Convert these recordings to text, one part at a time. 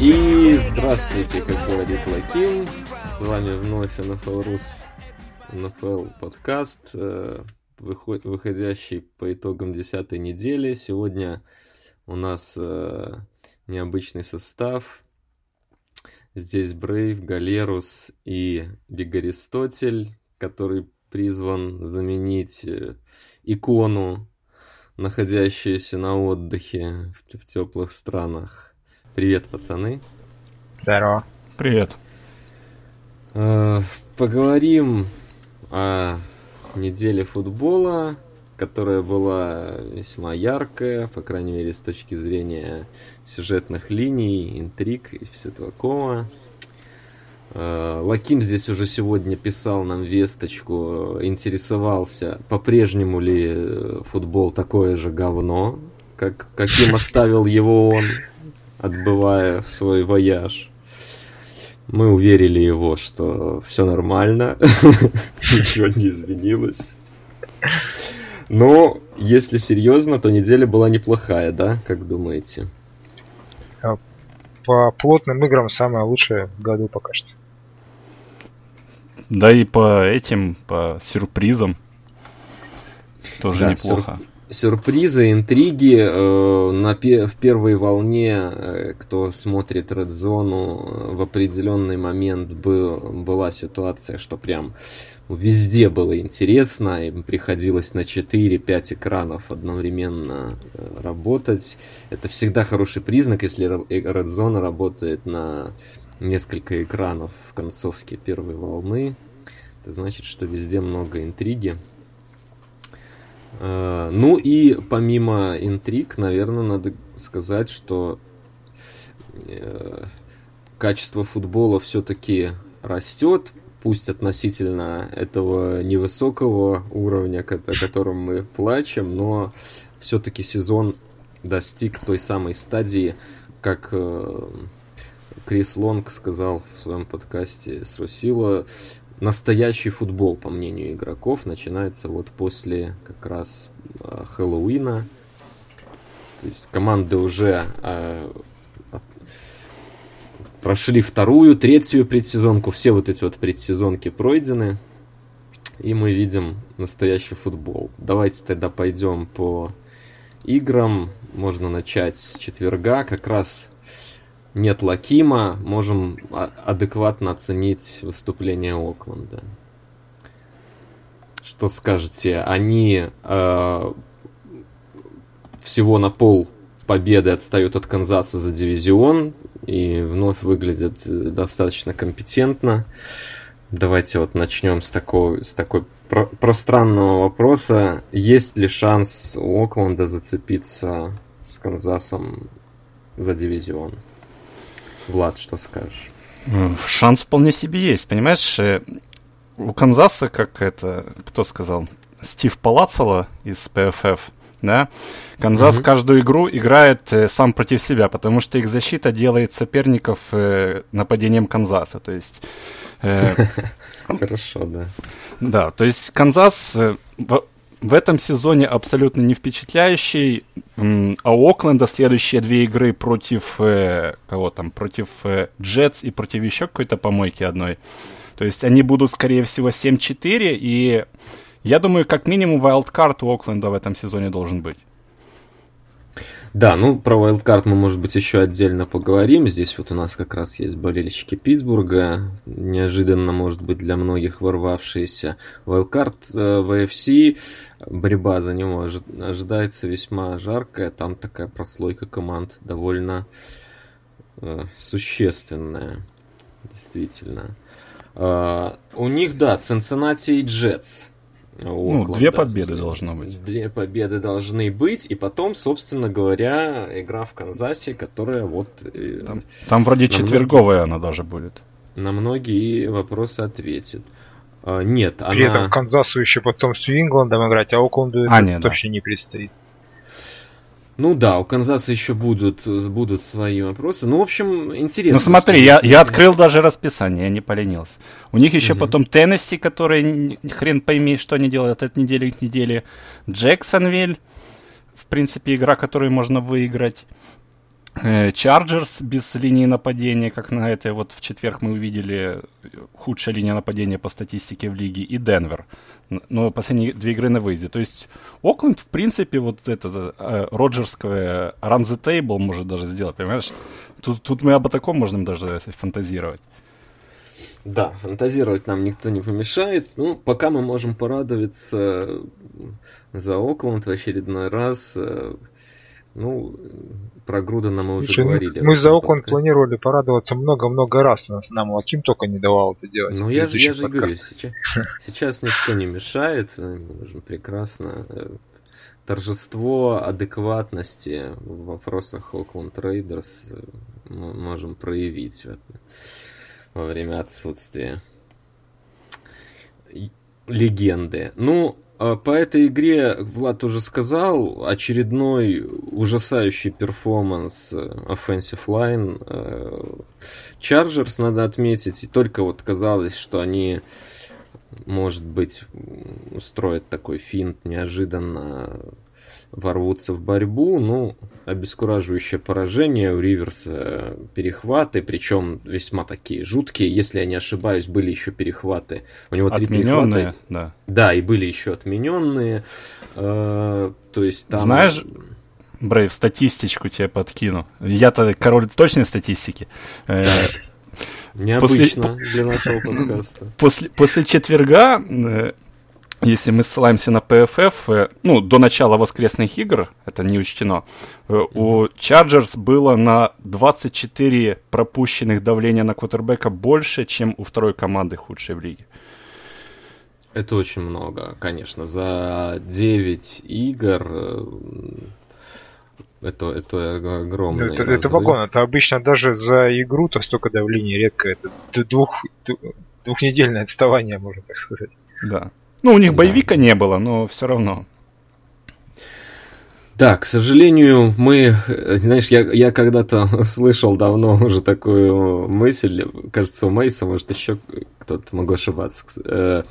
И здравствуйте, как говорит Лакин. С вами вновь NFL Рус NFL подкаст, э, выход- выходящий по итогам десятой недели. Сегодня у нас э, необычный состав. Здесь Брейв, Галерус и Биг-Аристотель, который призван заменить э, икону, находящуюся на отдыхе в теплых странах. Привет, пацаны. Здорово. Привет. Э, Поговорим о неделе футбола, которая была весьма яркая, по крайней мере, с точки зрения сюжетных линий, интриг и все такого. Э, Лаким здесь уже сегодня писал нам весточку, интересовался, по-прежнему ли э, футбол такое же говно, как, каким оставил его он, отбывая свой вояж. Мы уверили его, что все нормально, ничего не изменилось. Но, если серьезно, то неделя была неплохая, да? Как думаете? По плотным играм самое лучшее в году пока что. Да и по этим, по сюрпризам тоже Да, неплохо. Сюрпризы, интриги э, на в первой волне, э, кто смотрит Red Zone, э, в определенный момент был, была ситуация, что прям везде было интересно, им приходилось на 4-5 экранов одновременно работать. Это всегда хороший признак, если Red Zone работает на несколько экранов в концовке первой волны. Это значит, что везде много интриги. Э, Ну и помимо интриг, наверное, надо сказать, что э, качество футбола все-таки растет, пусть относительно этого невысокого уровня, о котором мы плачем, но все-таки сезон достиг той самой стадии, как э, Крис Лонг сказал в своем подкасте с Русила, настоящий футбол, по мнению игроков, начинается вот после как раз э, Хэллоуина. То есть команды уже э, прошли вторую, третью предсезонку, все вот эти вот предсезонки пройдены, и мы видим настоящий футбол. Давайте тогда пойдем по играм. Можно начать с четверга, как раз нет Лакима, можем а- адекватно оценить выступление Окленда. Что скажете? Они э, всего на пол победы отстают от Канзаса за дивизион и вновь выглядят э, достаточно компетентно. Давайте вот начнем с такого, с такой про- пространного вопроса. Есть ли шанс у Окленда зацепиться с Канзасом за дивизион? Влад, что скажешь? Шанс вполне себе есть, понимаешь? э, У Канзаса, как это, кто сказал, Стив Палацело из ПФФ, да? Канзас Мгм. каждую игру играет э, сам против себя, потому что их защита делает соперников э, нападением Канзаса. То есть э, Хорошо, да. Да, то есть Канзас э, в, этом сезоне абсолютно не впечатляющий, а у Окленда следующие две игры против э, кого там, против э, Джетс и против еще какой-то помойки одной. То есть они будут, скорее всего, 7-4, и я думаю, как минимум вайлдкарт у Окленда в этом сезоне должен быть. Да, ну про Wildcard мы, может быть, еще отдельно поговорим. Здесь вот у нас как раз есть болельщики Питтсбурга, неожиданно, может быть, для многих ворвавшиеся. Wildcard э, в AFC, борьба за него ожи- ожидается весьма жаркая. Там такая прослойка команд довольно э, существенная, действительно. Э, у них, да, Cincinnati и Джетс. Ну, две победы должно быть. Две победы должны быть, и потом, собственно говоря, игра в Канзасе, которая вот... э, Там, там вроде четверговая она даже будет. на многие вопросы ответит. А, нет, При она... этом Канзасу еще потом с Нью-Ингландом играть, а Окленду А, это нет, да. точно не предстоит. Ну да, у Канзаса еще будут, будут свои вопросы. Ну, в общем, интересно. Ну смотри, я, я открыл даже расписание, я не поленился. У них еще Мгм. потом Теннесси, который н- хрен пойми, что они делают от недели к неделе. Джексонвиль, в принципе, игра, которую можно выиграть. Э, Чарджерс без линии нападения, как на этой вот в четверг мы увидели, э, худшая линия нападения по статистике в лиге, и Денвер. Но последние две игры на выезде. То есть Окленд, в принципе, вот это э, роджерское run the table может даже сделать, понимаешь? Тут, тут мы об таком можем даже фантазировать. Да, фантазировать нам никто не помешает. Ну, пока мы можем порадоваться за Окленд в очередной раз. Э, Ну, про Грудена мы уже Слушай, говорили. мы за Окленд подкасте. планировали порадоваться много-много раз. Нас, нам Аким только не давал это делать. Ну, я же, я же говорю, сейчас, сейчас ничто не мешает. э, Мы можем прекрасно э, торжество адекватности в вопросах Окленд Рейдерс э, мы можем проявить во время отсутствия легенды. Ну, по этой игре Влад уже сказал, очередной ужасающий перформанс э, Offensive Line. э, Chargers, надо отметить, и только вот казалось, что они, может быть, устроят такой финт, неожиданно ворвутся в борьбу. Ну, обескураживающее поражение у Риверса, перехваты, причем весьма такие жуткие. Если я не ошибаюсь, были еще перехваты. У него три Отмененные, перехвата. да. Да, и были еще отмененные. Э, то есть там... Знаешь, Брейв, статистичку тебе подкину. Я-то король точной статистики. Э, Необычно для нашего подкаста. после, после четверга, э, если мы ссылаемся на PFF, э, ну, до начала воскресных игр, это не учтено, э, у Chargers было на 24 пропущенных давления на квотербека больше, чем у второй команды худшей в лиге. Это очень много, конечно. За 9 игр э, это, это огромный Ну, это, это вагон. Это обычно даже за игру-то столько давления редко. Это двух, двухнедельное отставание, можно так сказать. Да. Ну, у них Да. боевика не было, но все равно. Да, к сожалению, мы, знаешь, я, я когда-то слышал давно уже такую мысль, кажется, у Мейса, может, еще кто-то, могу ошибаться, э,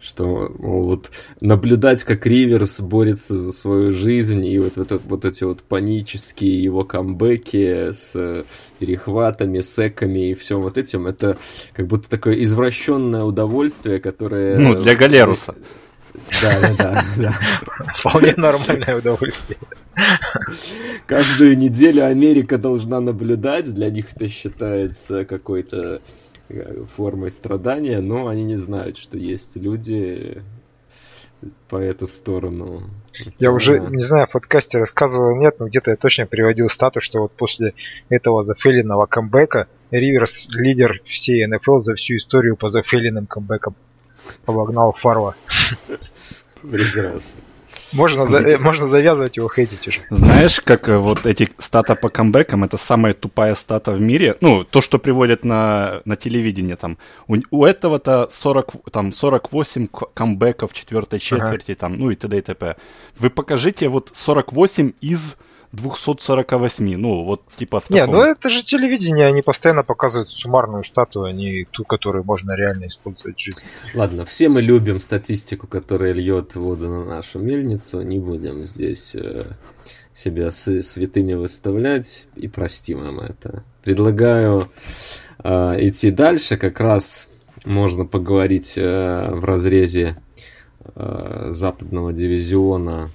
что мол, вот наблюдать, как Риверс борется за свою жизнь, и вот, вот, вот эти вот панические его камбэки с э, перехватами, секами и всем вот этим, это как будто такое извращенное удовольствие, которое... Ну, для Галеруса. Да, да, да, да. Вполне нормальное удовольствие. Каждую неделю Америка должна наблюдать, для них это считается какой-то э, формой страдания, но они не знают, что есть люди по эту сторону. Я уже, не знаю, в подкасте рассказывал, нет, но где-то я точно приводил статус, что вот после этого зафейленного камбэка Риверс лидер всей НФЛ за всю историю по зафейленным камбэкам. Обогнал Фарва. Прекрасно. Можно, за- э, можно завязывать его хейтить уже. Знаешь, как э, вот эти стата по камбэкам, это самая тупая стата в мире. Ну, то, что приводят на, на телевидении там. У, у этого-то 40, там, 48 к- камбэков четвертой четверти, там, ну и т.д. и т.п. Вы покажите вот 48 из 248. Ну, вот типа в Не, таком... ну это же телевидение, они постоянно показывают суммарную стату, а не ту, которую можно реально использовать в жизни. Ладно, все мы любим статистику, которая льет воду на нашу мельницу. Не будем здесь э, себя с- святыми выставлять и простим им это. Предлагаю э, идти дальше. Как раз можно поговорить э, в разрезе э, западного дивизиона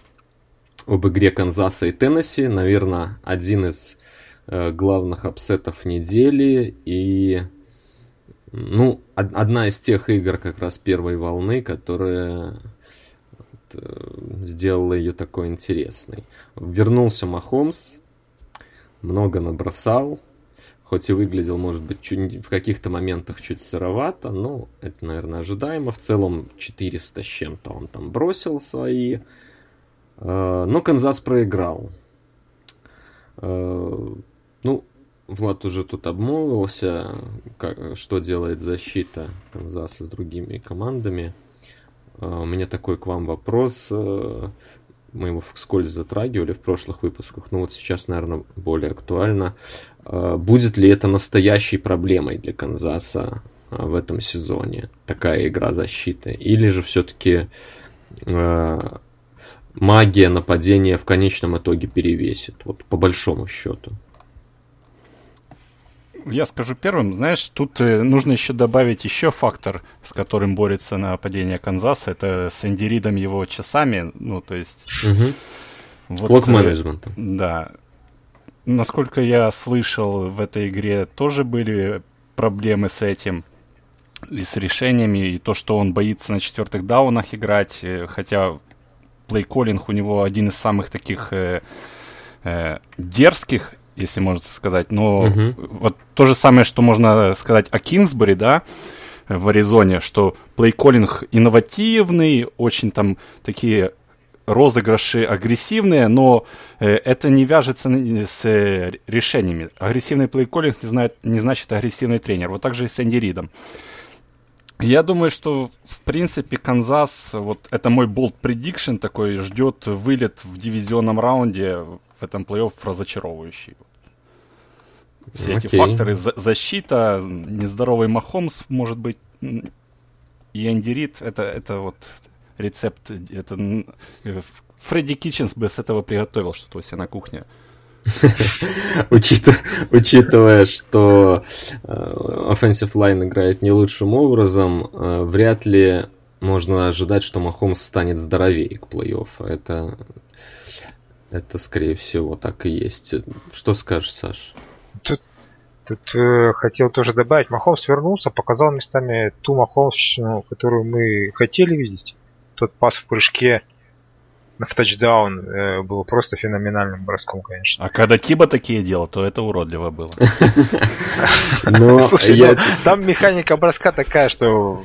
об игре Канзаса и Теннесси. Наверное, один из э, главных upset ов недели. И ну, од- одна из тех игр как раз первой волны, которая вот, э, сделала ее такой интересной. Вернулся Махомс, много набросал, хоть и выглядел, может быть, чуть- в каких-то моментах чуть сыровато, но это, наверное, ожидаемо. В целом 400 с чем-то он там бросил свои. Э, Но Канзас проиграл. Э, Ну, Влад уже тут обмолвился, как, что делает защита Канзаса с другими командами. А, у меня такой к вам вопрос. Э, мы его вскользь затрагивали в прошлых выпусках, но вот сейчас, наверное, более актуально. Будет ли это настоящей проблемой для Канзаса в этом сезоне, такая игра защиты? Или же все-таки магия нападения в конечном итоге перевесит, вот по большому счету? Я скажу первым, знаешь, тут э, нужно еще добавить еще фактор, с которым борется нападение Канзаса, это с Энди Ридом его часами, ну, то есть... Угу. Вот, Клок менеджмента. Э, да. Насколько я слышал, в этой игре тоже были проблемы с этим и с решениями, и то, что он боится на четвертых даунах играть, э, хотя плейколлинг у него один из самых таких э, э, дерзких, если можно сказать. Но угу. вот то же самое, что можно сказать о Кингсбери, да, в Аризоне, что плейколлинг инновативный, очень там такие розыгрыши агрессивные, но э, это не вяжется с э, решениями. Агрессивный плейколлинг не, знает, не значит агрессивный тренер. Вот так же и с Энди Ридом. Я думаю, что, в принципе, Канзас, вот это мой болт prediction такой, ждет вылет в дивизионном раунде в этом плей-офф разочаровывающий. Все Окей. эти факторы, защита, нездоровый Махомс, может быть, и Энди Рид, это, это вот рецепт, это Фредди Китченс бы с этого приготовил что-то у себя на кухне. Учитывая, что э, offensive line играет не лучшим образом, э, вряд ли можно ожидать, что Махомс станет здоровее к плей-офф. Это, это, скорее всего, так и есть. Что скажешь, Саш? Тут, тут э, хотел тоже добавить. Махомс вернулся, показал местами ту Махомсщину, которую мы хотели видеть. Тот пас в прыжке в тачдаун э, было просто феноменальным броском, конечно. А когда Киба такие делал, то это уродливо было. Слушай, ну, там механика броска такая, что...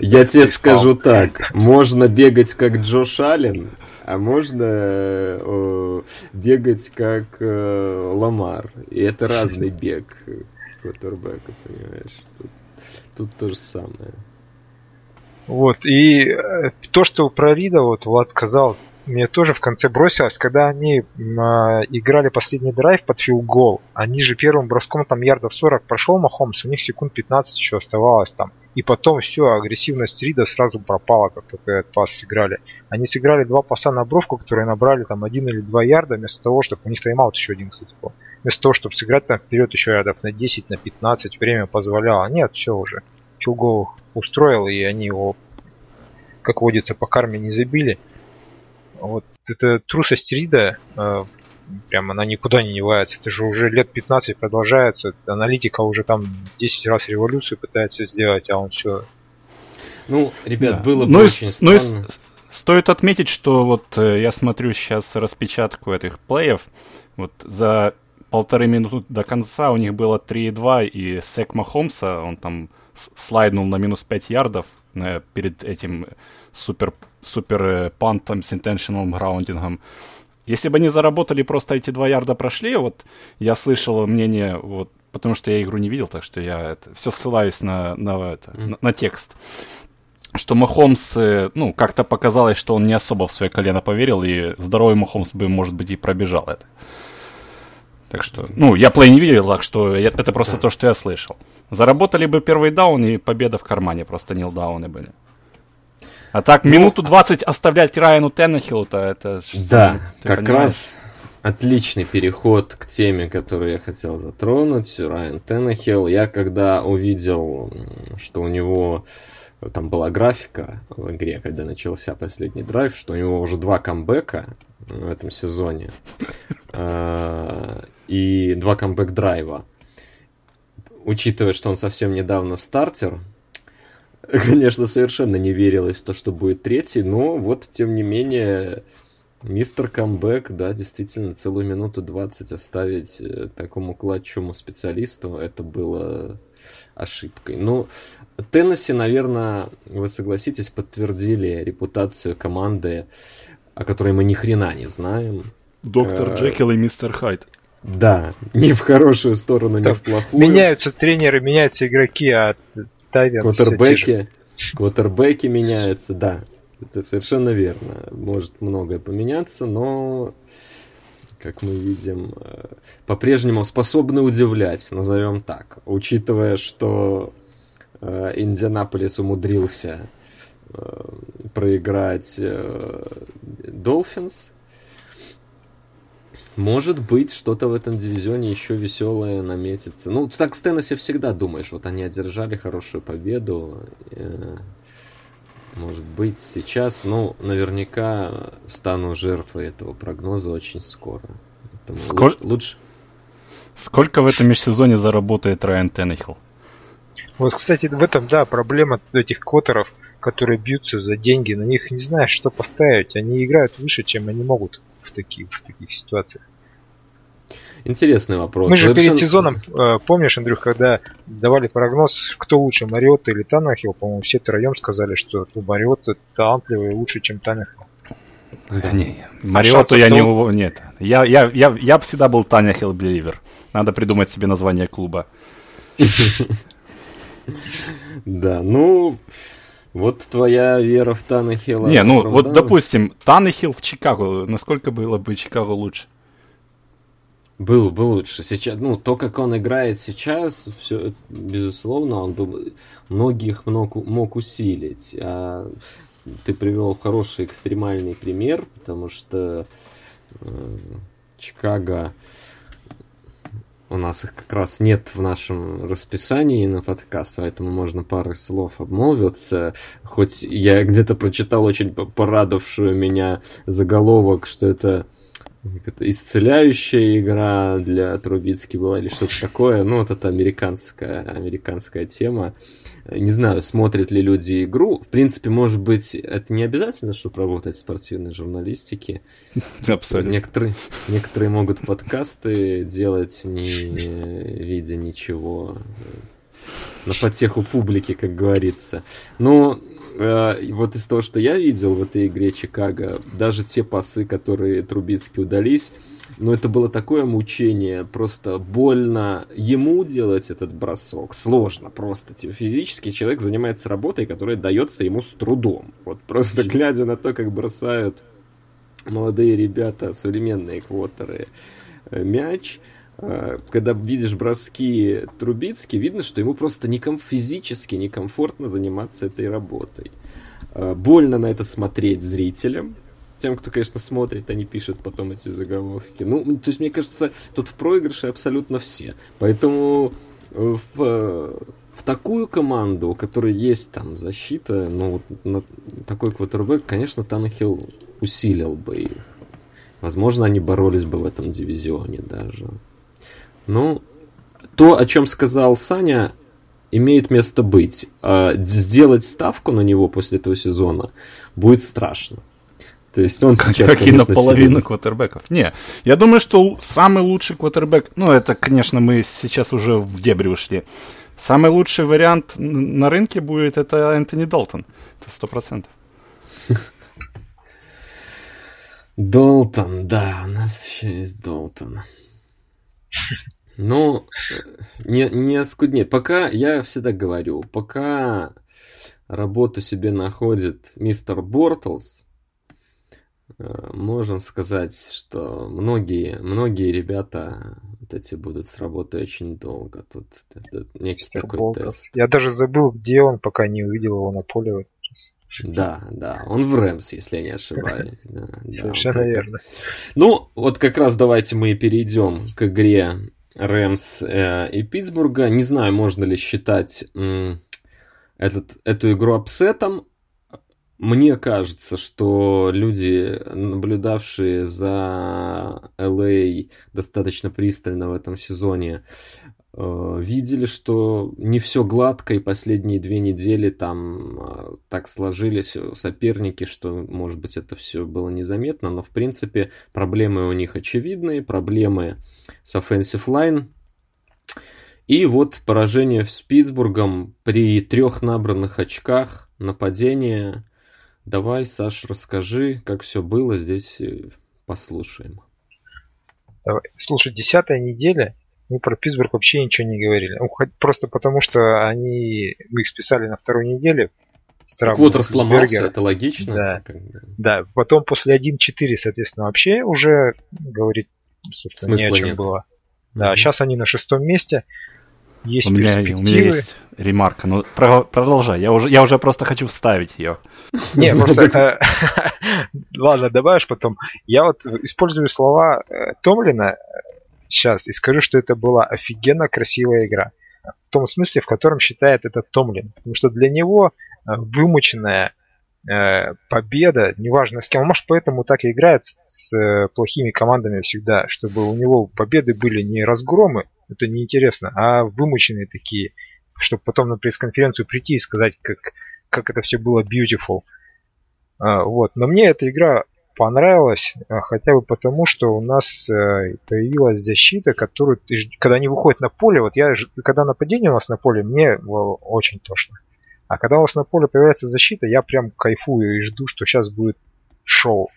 Я тебе скажу так, можно бегать как Джош Аллен, а можно бегать как э, Ламар. И это разный бег квотербека, понимаешь? Тут то же самое. Вот, и э, то, что про Рида, вот Влад сказал, мне тоже в конце бросилось, когда они э, играли последний драйв под филгол, они же первым броском там ярдов 40 прошел Махомс, у них секунд 15 еще оставалось там. И потом все, агрессивность Рида сразу пропала, как только этот пас сыграли. Они сыграли два паса на бровку, которые набрали там один или два ярда, вместо того, чтобы... У них тайм-аут еще один, кстати, был. Вместо того, чтобы сыграть там вперед еще ярдов на 10, на 15, время позволяло. Нет, все уже. Филгол устроил, и они его, как водится, по карме не забили. Вот эта трусость Рида, э, прям она никуда не девается. Это же уже лет 15 продолжается. Аналитика уже там 10 раз революцию пытается сделать, а он все... Ну, ребят, да. было бы ну, очень ну, странно. Стоит отметить, что вот э, я смотрю сейчас распечатку этих плеев. Вот за полторы минуты до конца у них было 3,2, и Сек Махомса, он там слайднул на минус 5 ярдов э, перед этим супер, супер э, пантом с intentional граундингом. Если бы они заработали, просто эти два ярда прошли, вот я слышал мнение, вот, потому что я игру не видел, так что я это, все ссылаюсь на, на, это, mm. на, на текст что Махомс, э, ну, как-то показалось, что он не особо в свое колено поверил, и здоровый Махомс бы, может быть, и пробежал это. Так что, ну, я плей не видел, так что я, это просто то, что я слышал. Заработали бы первый даун, и победа в кармане, просто нилдауны были. А так, ну, минуту 20 оставлять Райану Теннехиллу-то, это... Да, как понимаешь? раз отличный переход к теме, которую я хотел затронуть. Райан Теннехилл. Я когда увидел, что у него там была графика в игре, когда начался последний драйв, что у него уже два камбэка в этом сезоне а, и два камбэк драйва. Учитывая, что он совсем недавно стартер, конечно, совершенно не верилось в то, что будет третий, но вот, тем не менее, мистер камбэк, да, действительно, целую минуту 20 оставить э, такому кладчему специалисту, это было ошибкой. Ну, Теннесси, наверное, вы согласитесь, подтвердили репутацию команды, о которой мы ни хрена не знаем. Доктор э, Джекил и мистер Хайд. Да, не в хорошую сторону, не в плохую. Меняются тренеры, меняются игроки, а Тайвенс Квотербеки, квотербеки меняются, да. Это совершенно верно. Может многое поменяться, но, как мы видим, э, по-прежнему способны удивлять, назовем так. Учитывая, что э, Индианаполис умудрился э, проиграть Долфинс, может быть, что-то в этом дивизионе еще веселое наметится. Ну, так с Теннесси всегда думаешь, вот они одержали хорошую победу. Э, может быть, сейчас, ну, наверняка стану жертвой этого прогноза очень скоро. Сколь... Лучше, лучше... Сколько в этом межсезоне заработает Райан Теннехилл? Вот, кстати, в этом, да, проблема этих коттеров, которые бьются за деньги. На них не знаешь, что поставить. Они играют выше, чем они могут в таких, в таких ситуациях. Интересный вопрос. Мы же Совершенно... перед сезоном, э, помнишь, Андрюх, когда давали прогноз, кто лучше, Мариотта или Танахил, по-моему, все троем сказали, что Мариотта талантливый лучше, чем Танахил. Да не, Мариотту а я не... Нет, я, я, я, я всегда был Таня Хилл Беливер. Надо придумать себе название клуба. Да, ну, вот твоя вера в Танахила. Не, ну вот допустим, Танахил в Чикаго, насколько было бы Чикаго лучше? Был бы лучше. Сейчас, ну, то, как он играет сейчас, все, безусловно, он бы многих мог, мог усилить. А ты привел хороший экстремальный пример, потому что э, Чикаго у нас их как раз нет в нашем расписании на подкаст, поэтому можно пару слов обмолвиться. Хоть я где-то прочитал очень порадовавшую меня заголовок, что это исцеляющая игра для Трубицки была или что-то такое. Ну, вот это американская, американская тема. Не знаю, смотрят ли люди игру. В принципе, может быть, это не обязательно, чтобы работать в спортивной журналистике. Абсолютно. Некоторые, некоторые могут подкасты делать, не видя ничего. На потеху публики, как говорится. Но э, вот из того, что я видел в этой игре Чикаго, даже те пасы, которые Трубицкий удались, но это было такое мучение, просто больно ему делать этот бросок. Сложно просто. Физически человек занимается работой, которая дается ему с трудом. Вот просто глядя на то, как бросают молодые ребята, современные квотеры, э, мяч, э, когда видишь броски Трубицки, видно, что ему просто неком, физически некомфортно заниматься этой работой. Э, больно на это смотреть зрителям, тем, кто, конечно, смотрит, они пишут потом эти заголовки. Ну, то есть, мне кажется, тут в проигрыше абсолютно все. Поэтому э, в, в такую команду, у которой есть там защита, ну, вот такой квотербек, конечно, Танахил усилил бы их. Возможно, они боролись бы в этом дивизионе даже. Ну, то, о чем сказал Саня, имеет место быть. А сделать ставку на него после этого сезона будет страшно. То есть он сейчас, Как и наполовину серьезно... квотербеков. Не, я думаю, что самый лучший квотербек, ну это, конечно, мы сейчас уже в дебри ушли. Самый лучший вариант на рынке будет это Энтони Долтон. Это сто процентов. Долтон, да, у нас еще есть Долтон. Ну, не, не оскуднее. Пока, я всегда говорю, пока работу себе находит мистер Бортлс, Э, можем сказать, что многие, многие ребята вот эти будут с работой очень долго. Тут это некий такой Болтов. тест. Я даже забыл, где он, пока не увидел его на поле. Да, да, он в Рэмс, если я не ошибаюсь. Да, Совершенно да, верно. Ну, вот как раз давайте мы перейдем к игре Рэмс э, и Питтсбурга. Не знаю, можно ли считать м, этот, эту игру upset ом, мне кажется, что люди, наблюдавшие за LA достаточно пристально в этом сезоне, э, видели, что не все гладко, и последние две недели там э, так сложились соперники, что, может быть, это все было незаметно, но, в принципе, проблемы у них очевидные, проблемы с offensive line, и вот поражение с Питтсбургом при трех набранных очках, нападение Давай, Саш, расскажи, как все было здесь, э, послушаем. Давай. Слушай, десятая неделя, мы про Питтсбург вообще ничего не говорили. Ну, просто потому, что они, мы их списали на второй неделе. Квотер сломался, это логично. Да. Это как да, потом после 1-4, соответственно, вообще уже говорить, собственно, Смысла не о чем нет. было. Да, Мгм. сейчас они на шестом месте. Есть У меня, у меня есть ремарка. Ну, про- продолжай. Я уже, я уже просто хочу вставить ее. Не, просто... э, Ладно, добавишь потом. Я вот использую слова э, Томлина сейчас и скажу, что это была офигенно красивая игра. В том смысле, в котором считает это Томлин. Потому что для него э, вымученная э, победа, неважно с кем, может поэтому так и играет с, э, плохими командами всегда, чтобы у него победы были не разгромы, это неинтересно, а вымученные такие, чтобы потом на пресс-конференцию прийти и сказать, как, как это все было beautiful. А, вот. Но мне эта игра понравилась а, хотя бы потому, что у нас э, появилась защита, которую когда они выходят на поле, вот я когда нападение у нас на поле, мне во, очень тошно. А когда у нас на поле появляется защита, я прям кайфую и жду, что сейчас будет шоу.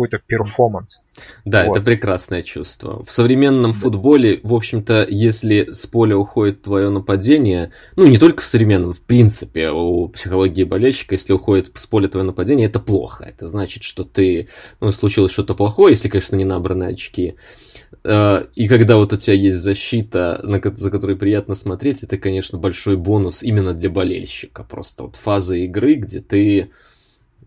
Какой-то перформанс. Да, Вот. это прекрасное чувство. В современном футболе, в общем-то, если с поля уходит твое нападение, ну не только в современном, в принципе, у психологии болельщика, если уходит с поля твое нападение, это плохо. Это значит, что ты, ну, случилось что-то плохое, если, конечно, не набраны очки. Э, И когда вот у тебя есть защита, за которой приятно смотреть, это, конечно, большой бонус именно для болельщика. Просто вот фаза игры, где ты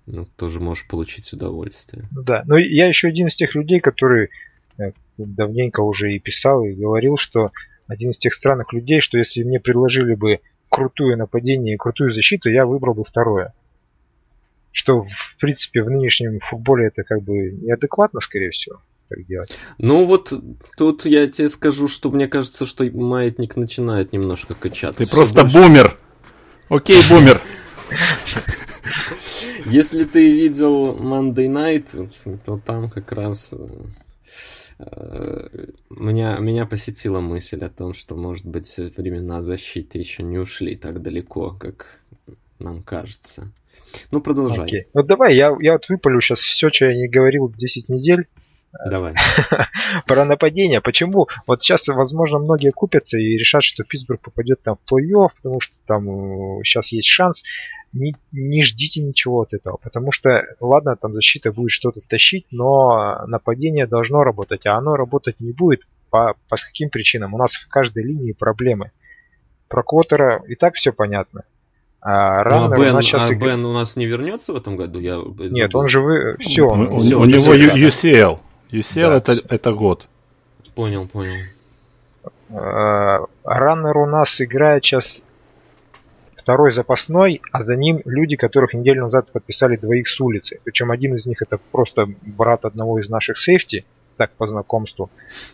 ну, тоже можешь получить удовольствие. Ну да. Но я еще один из тех людей, который э, давненько уже и писал, и говорил, что один из тех странных людей, что если мне предложили бы крутое нападение и крутую защиту, я выбрал бы второе. Что, в принципе, в нынешнем футболе это как бы неадекватно, скорее всего, так делать. Ну вот тут я тебе скажу, что мне кажется, что маятник начинает немножко качаться. Ты просто больше- бумер. Окей, бумер. Если ты видел Monday Night, то там как раз э, меня, меня посетила мысль о том, что, может быть, времена защиты еще не ушли так далеко, как нам кажется. Ну, продолжай. Окей. Вот давай, я, я вот выпалю сейчас все, что я не говорил 10 недель Давай. про нападение. Почему? Вот сейчас, возможно, многие купятся и решат, что Питтсбург попадет там в плей-офф, потому что там сейчас есть шанс. Не, не ждите ничего от этого, потому что, ладно, там защита будет что-то тащить, но нападение должно работать, а оно работать не будет. По, по каким причинам? У нас в каждой линии проблемы. Про Квотера и так все понятно. А Ну, а Раннер у Бен, сейчас а Бен у нас не вернется в этом году? Я Нет, он же вы... Все, У, у- всё, у него UCL. UCL Да. это, это год. Понял, понял. Раннер у нас играет сейчас второй запасной, а за ним люди, которых неделю назад подписали двоих с улицы. Причем один из них это просто брат одного из наших сейфти, так по знакомству,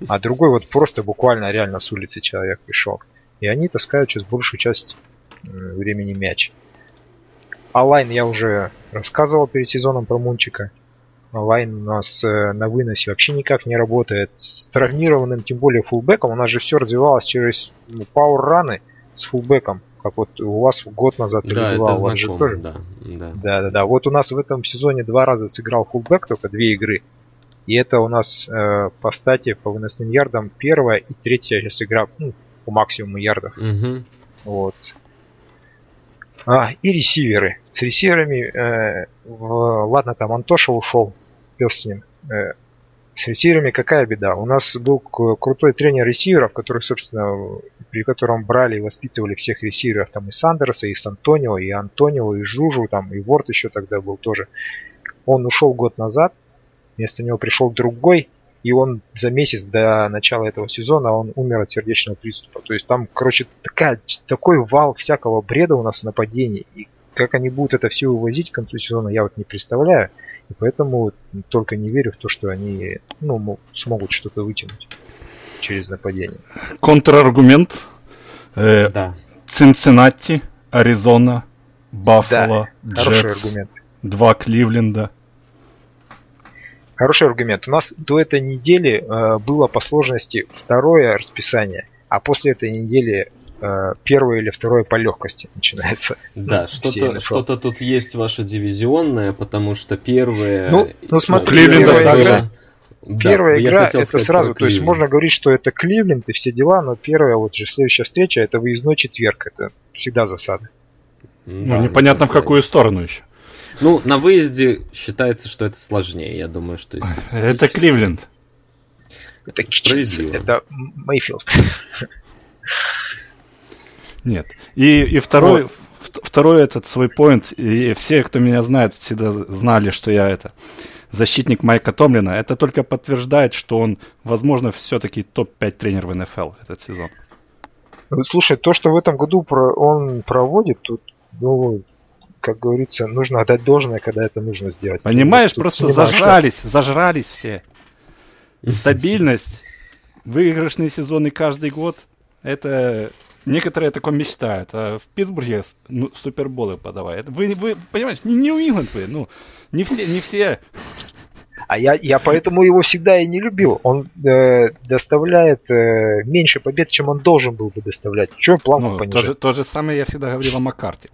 а другой вот просто буквально реально с улицы человек пришел. И они таскают сейчас большую часть времени мяч. А line я уже рассказывал перед сезоном про Мунчика. Line у нас э, на выносе вообще никак не работает. С травмированным, тем более фулбеком, у нас же все развивалось через ну, power run ы с fullback ом, как вот у вас год назад Да, это вас же знакомо, тоже. да, да. Да, да, да. Вот у нас в этом сезоне два раза сыграл fullback, только две игры. И это у нас э, по стате, по выносным ярдам первая и третья сейчас игра ну, по максимуму ярдов. Мгм. Вот. А, и ресиверы. С ресиверами, э, в- ладно, там Антоша ушел, пес с ним. Э, ресиверами какая беда? У нас был крутой тренер ресиверов, который, собственно, при котором брали и воспитывали всех ресиверов, там и Сандерса, и Сантонио, и Антонио, и Жужу, там и Ворд еще тогда был тоже. Он ушел год назад, вместо него пришел другой, и он за месяц до начала этого сезона он умер от сердечного приступа. То есть там, короче, такая, такой вал всякого бреда у нас в нападении. И как они будут это все вывозить к концу сезона, я вот не представляю. И поэтому только не верю в то, что они ну, мо- смогут что-то вытянуть через нападение. Контраргумент. Э, Да. Цинциннати, Аризона, Баффало, Хороший Джетс, аргумент. два Кливленда. Хороший аргумент. У нас до этой недели э, было по сложности второе расписание, а после этой недели первое или второе по легкости начинается. Да, Ну, что-то, что-то тут есть ваше дивизионное, потому что первое... Ну, ну, смотри, Кливленда первое также. было- первая да, игра это сразу, то есть можно говорить, что это Кливленд и все дела, но первая вот же следующая встреча это выездной четверг, это всегда засада. Ну, да, непонятно в какую сторону еще. Ну, на выезде считается, что это сложнее, я думаю, что Это Кливленд. Это Кичинс, это Мейфилд. Нет. И, и второй, вот. второй этот свой поинт, и все, кто меня знает, всегда знали, что я это защитник Майка Томлина. Это только подтверждает, что он, возможно, все-таки топ-5 тренер в НФЛ этот сезон. Ну, слушай, то, что в этом году он проводит, тут, ну, как говорится, нужно отдать должное, когда это нужно сделать. Понимаешь, тут просто зажрались, зажрались все. Стабильность, выигрышные сезоны каждый год, это Некоторые такое мечтают, а в Питтсбурге ну, суперболы подавают. Вы, вы понимаете, не Нью-Ингланд вы, ну, не все, не все. А я, я поэтому его всегда и не любил. Он э, доставляет э, меньше побед, чем он должен был бы доставлять. Чего плавно ну, понижать? То же, то же самое я всегда говорил о Маккарте.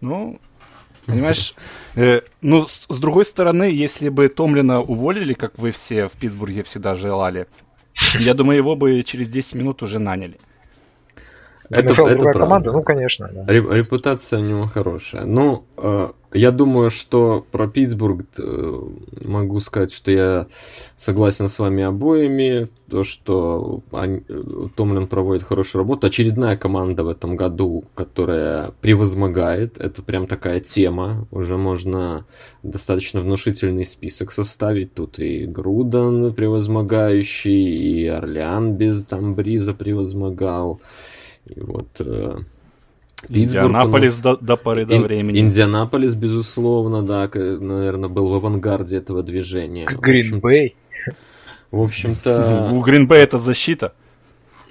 Ну, Понимаешь, э, ну, с, с другой стороны, если бы Томлина уволили, как вы все в Питтсбурге всегда желали, я думаю, его бы через 10 минут уже наняли. Это, это другая команда, ну, конечно. Да. Репутация у него хорошая. Ну, э, я думаю, что про Питтсбург э, могу сказать, что я согласен с вами обоими. То, что они, Томлин проводит хорошую работу. Очередная команда в этом году, которая превозмогает. Это прям такая тема. Уже можно достаточно внушительный список составить. Тут и Груден превозмогающий, и Орлеан без там Бриза превозмогал. И вот э, Индианаполис нас... до, до поры до времени. Индианаполис, безусловно, да, наверное, был в авангарде этого движения. Гринбей. В общем-то... У Гринбей это защита.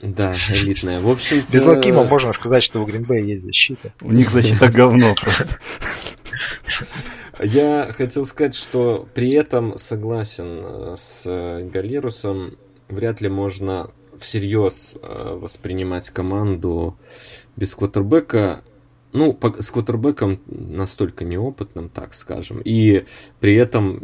Да, элитная. В общем Без Лакима можно сказать, что у Гринбей есть защита. У них защита говно просто. Я хотел сказать, что при этом согласен э, с Галерусом. Вряд ли можно всерьез э, воспринимать команду без квотербека. Ну, по, с квотербеком настолько неопытным, так скажем. И при этом,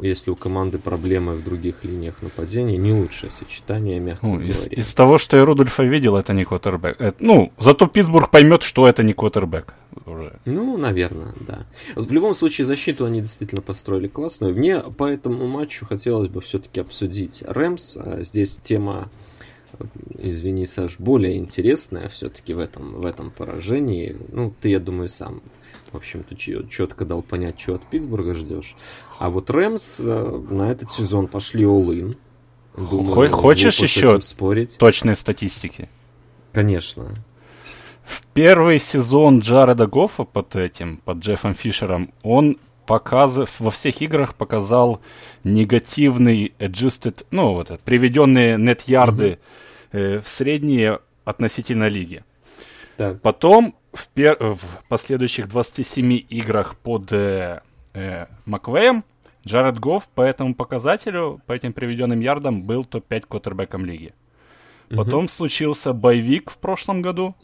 если у команды проблемы в других линиях нападения, не лучшее сочетание, мягко ну, из, из того, что я Рудольфа видел, это не квотербек. Это, ну, зато Питтсбург поймет, что это не квотербек. Уже. Ну, наверное, да. В любом случае, защиту они действительно построили классную. Мне по этому матчу хотелось бы все-таки обсудить Рэмс. А здесь тема извини, Саш, более интересная все-таки в этом, в этом поражении. Ну, ты, я думаю, сам, в общем-то, четко дал понять, что от Питтсбурга ждешь. А вот Рэмс э, на этот сезон пошли all-in. Думаю, Хочешь еще спорить? точные статистики? Конечно. В первый сезон Джареда Гоффа под этим, под Джеффом Фишером, он показыв, во всех играх показал негативный adjusted, ну вот, приведенные нет-ярды mm-hmm э, в средние относительно лиги. Так. Потом в, пер... в последующих 27 играх под э, э, Маквеем Джаред Гофф по этому показателю, по этим приведенным ярдам, был топ-5 квотербеком лиги. Потом угу. случился боевик в прошлом году.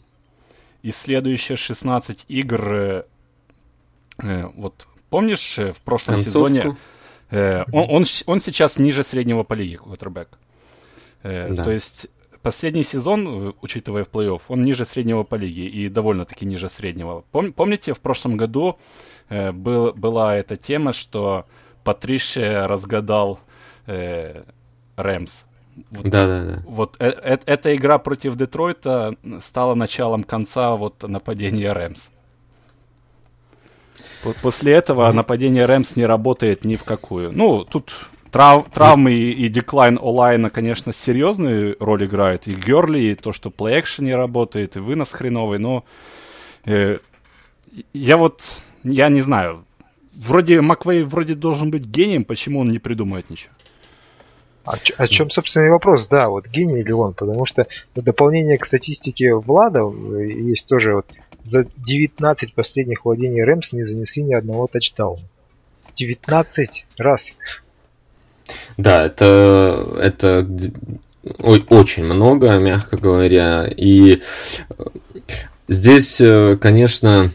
И следующие 16 игр... Э, э, вот помнишь, э, в прошлом Концовку. сезоне... Э, он, он, он сейчас ниже среднего по лиге, квотербек. Э, да. То есть последний сезон, э, учитывая в плей-офф, он ниже среднего по лиге и довольно-таки ниже среднего. Пом- помните, в прошлом году э, был, была эта тема, что Патришия разгадал э, Рэмс. Вот, да, да, да. Вот э, э, эта игра против Детройта стала началом конца вот нападения Рэмс. После этого нападение Рэмс не работает ни в какую. Ну, тут Трав, травмы и, и деклайн онлайна, конечно, серьезную роль играют. И Герли, и то, что плей не работает, и вынос хреновый, но э, я вот, я не знаю, вроде Маквей вроде должен быть гением, почему он не придумывает ничего? О, о чем, собственно, и вопрос, да, вот гений или он, потому что дополнение к статистике Влада э, есть тоже вот за 19 последних владений Рэмс не занесли ни одного тачдауна. 19 раз. Да, это, это очень много, мягко говоря. И здесь, э, конечно,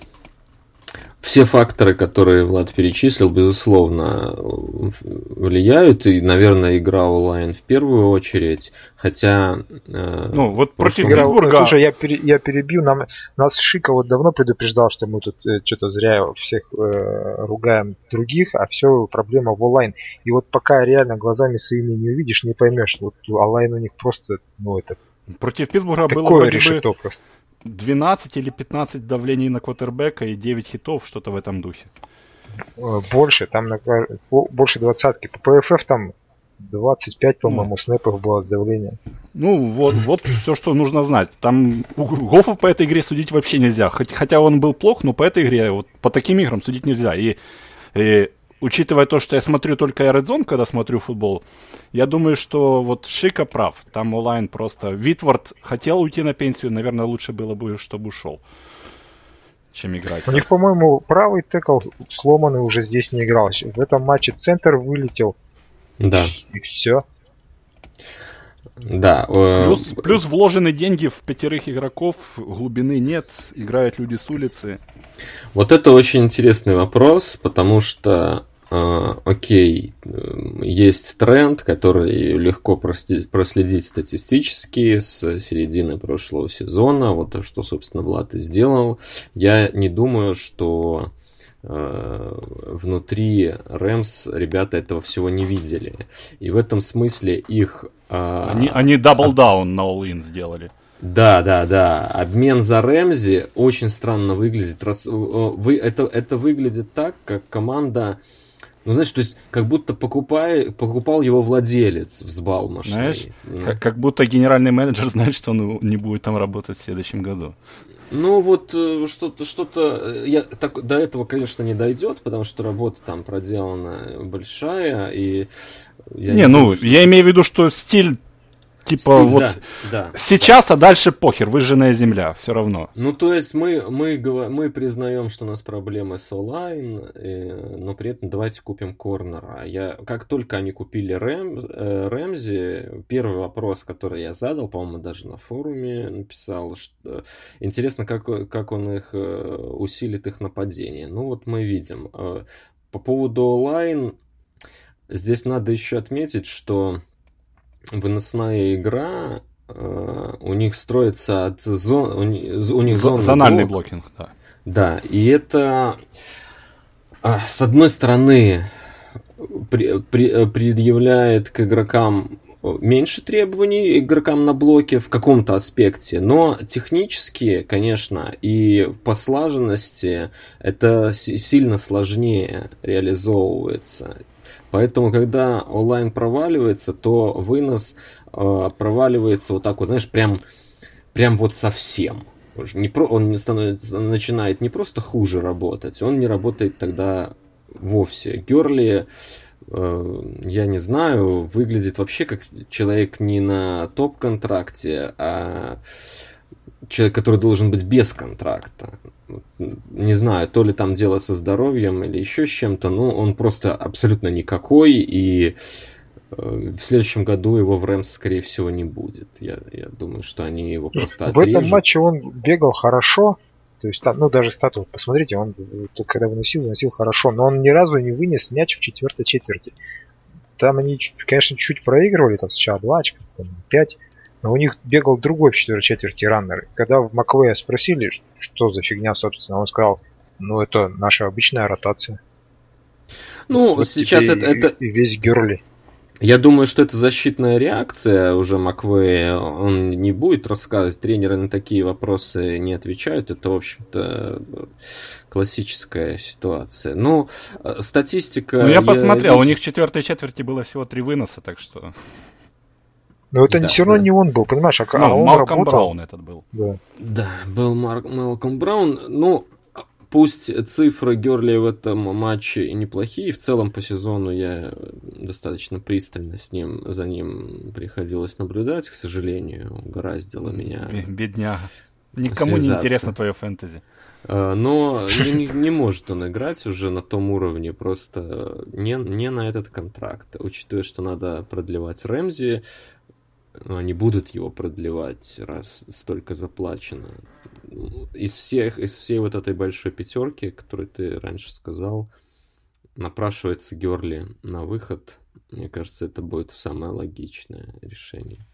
все факторы, которые Влад перечислил, безусловно, влияют. И, наверное, игра онлайн в первую очередь. Хотя... Э, ну, вот против Питтсбурга... Слушай, я, пере, я перебью. Нам, нас Шика вот давно предупреждал, что мы тут э, что-то зря всех э, ругаем других, а все проблема в онлайн. И вот пока реально глазами своими не увидишь, не поймешь. Вот онлайн у них просто, ну, это... Против Питтсбурга было вроде бы... Просто. 12 или 15 давлений на квотербека и 9 хитов, что-то в этом духе. Э, больше, там на, больше двадцатки. По ПФФ там 25, по-моему, ну. снэпов было с давлением. Ну, вот, вот все, что нужно знать. Там Гофа по этой игре судить вообще нельзя. Хоть, хотя он был плох, но по этой игре, вот по таким играм судить нельзя. И, и учитывая то, что я смотрю только Red Zone, когда смотрю футбол, я думаю, что вот Шика прав. Там онлайн просто... Витвард хотел уйти на пенсию, наверное, лучше было бы, чтобы ушел, чем играть. У них, по-моему, правый текл сломанный уже здесь не играл. В этом матче центр вылетел. Да. И все. Да. Э, плюс, плюс вложены деньги в пятерых игроков, глубины нет, играют люди с улицы. Вот это очень интересный вопрос, потому что э, окей, есть тренд, который легко проследить статистически с середины прошлого сезона. Вот то, что, собственно, Влад и сделал. Я не думаю, что э, внутри Рэмс ребята этого всего не видели. И в этом смысле их... Они, они double down на all-in сделали. Да, да, да. Обмен за Рэмзи очень странно выглядит. Вы, это, это выглядит так, как команда... Ну, знаешь, то есть, как будто покупай, покупал его владелец взбалмошный. Знаешь, как, как будто генеральный менеджер знает, что он не будет там работать в следующем году. Ну, вот э, что-то, что-то, э, я так, до этого, конечно, не дойдет, потому что работа там проделана большая, и... Я не, не ну, думаю, что... я имею в виду, что стиль типа Стиль, вот да, да. сейчас, а дальше похер, выжженная земля, все равно. Ну, то есть мы, мы, мы признаем, что у нас проблемы с онлайн, э, но при этом давайте купим корнера. Я, как только они купили Рэм, э, Рэмзи, первый вопрос, который я задал, по-моему, даже на форуме написал, что интересно, как, как он их э, усилит их нападение. Ну, вот мы видим. Э, по поводу онлайн, здесь надо еще отметить, что выносная игра, э, у них строится от зон, у, них зон зональный блок. блокинг, да. Да, и это а, с одной стороны при, при, предъявляет к игрокам меньше требований игрокам на блоке в каком-то аспекте, но технически, конечно, и по слаженности это сильно сложнее реализовывается. Поэтому, когда онлайн проваливается, то вынос э, проваливается вот так вот, знаешь, прям, прям вот совсем. Не про, он становится, начинает не просто хуже работать, он не работает тогда вовсе. Герли, э, я не знаю, выглядит вообще как человек не на топ-контракте, а человек, который должен быть без контракта не знаю, то ли там дело со здоровьем или еще с чем-то, но он просто абсолютно никакой, и э, в следующем году его в Рэмс, скорее всего, не будет. Я, я думаю, что они его просто отрежут. В этом матче он бегал хорошо, то есть, ну, даже статус, посмотрите, он когда выносил, выносил хорошо, но он ни разу не вынес мяч в четвертой четверти. Там они, конечно, чуть проигрывали, там сначала 2 очка, 5, но у них бегал другой в четвертой четверти раннер. Когда в Маквея спросили, что за фигня, собственно, он сказал, ну это наша обычная ротация. Ну, вот сейчас это, это... И весь Герли. Я думаю, что это защитная реакция уже Маквей. Он не будет рассказывать. Тренеры на такие вопросы не отвечают. Это, в общем-то, классическая ситуация. Ну, э, статистика... Ну, я, я посмотрел, у них в четвертой четверти было всего три выноса, так что... Но это да, все равно да. не он был, понимаешь? А, ну, а он Малком работал. Браун этот был. Да, да был Марк, Малком Браун. Ну, пусть цифры Герли в этом матче и неплохие, в целом по сезону я достаточно пристально с ним, за ним приходилось наблюдать, к сожалению, угораздило меня. Бедняга. Никому связаться. не интересно твое фэнтези. А, но не, не может он играть уже на том уровне, просто не, не на этот контракт. Учитывая, что надо продлевать Рэмзи, ну, они будут его продлевать, раз столько заплачено. Из всех, из всей вот этой большой пятерки, которую ты раньше сказал, напрашивается Герли на выход. Мне кажется, это будет самое логичное решение.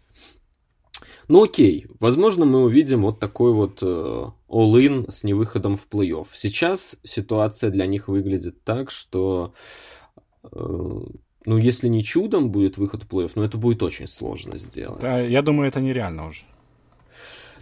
Ну окей, возможно, мы увидим вот такой вот э, all-in с невыходом в плей-офф. Сейчас ситуация для них выглядит так, что э, ну, если не чудом будет выход в плей-офф, но это будет очень сложно сделать. Да, я думаю, это нереально уже.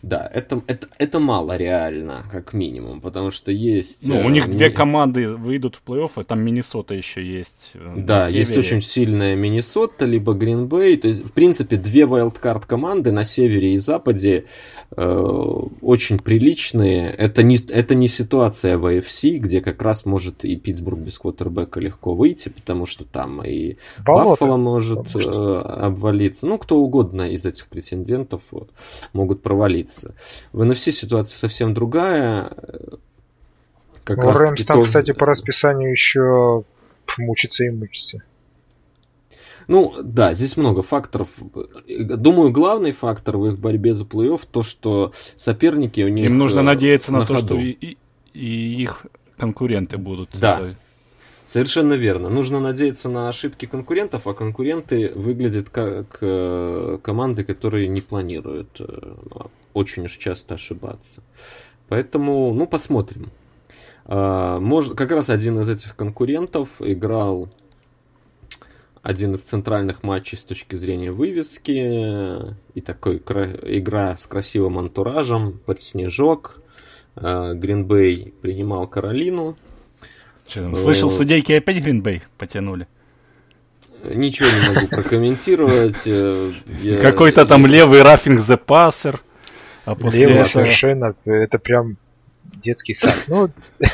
Да, это, это, это мало реально, как минимум, потому что есть... Ну, у них э, две команды выйдут в плей-офф, и там Миннесота еще есть. Э, да, есть очень сильная Миннесота, либо Гринбей. То есть, в принципе, две вайлдкарт команды на севере и западе Э, очень приличные. Это не, это не ситуация в AFC, где как раз может и Питтсбург без квотербека легко выйти, потому что там и Баффало может. Э, обвалиться. Ну, кто угодно из этих претендентов могут провалиться. В NFC ситуация совсем другая. Как ну, Рэмс там, тоже... кстати, по расписанию еще мучится и мучится. Ну, да, здесь много факторов. Думаю, главный фактор в их борьбе за плей-офф то, что соперники у них Им нужно э, надеяться на, на то, ходу. что и, и, и их конкуренты будут. Да. Это... Совершенно верно. Нужно надеяться на ошибки конкурентов, а конкуренты выглядят как э, команды, которые не планируют э, очень уж часто ошибаться. Поэтому, ну, посмотрим. А, может, как раз один из этих конкурентов играл один из центральных матчей с точки зрения вывески и такой игра с красивым антуражем под снежок. Гринбей принимал Каролину. Че, слышал, судейки опять Гринбей потянули? Ничего не могу прокомментировать. Э, Какой-то там левый рафинг the passer. А после Левый этого... совершенно, это прям детский сад. Ну...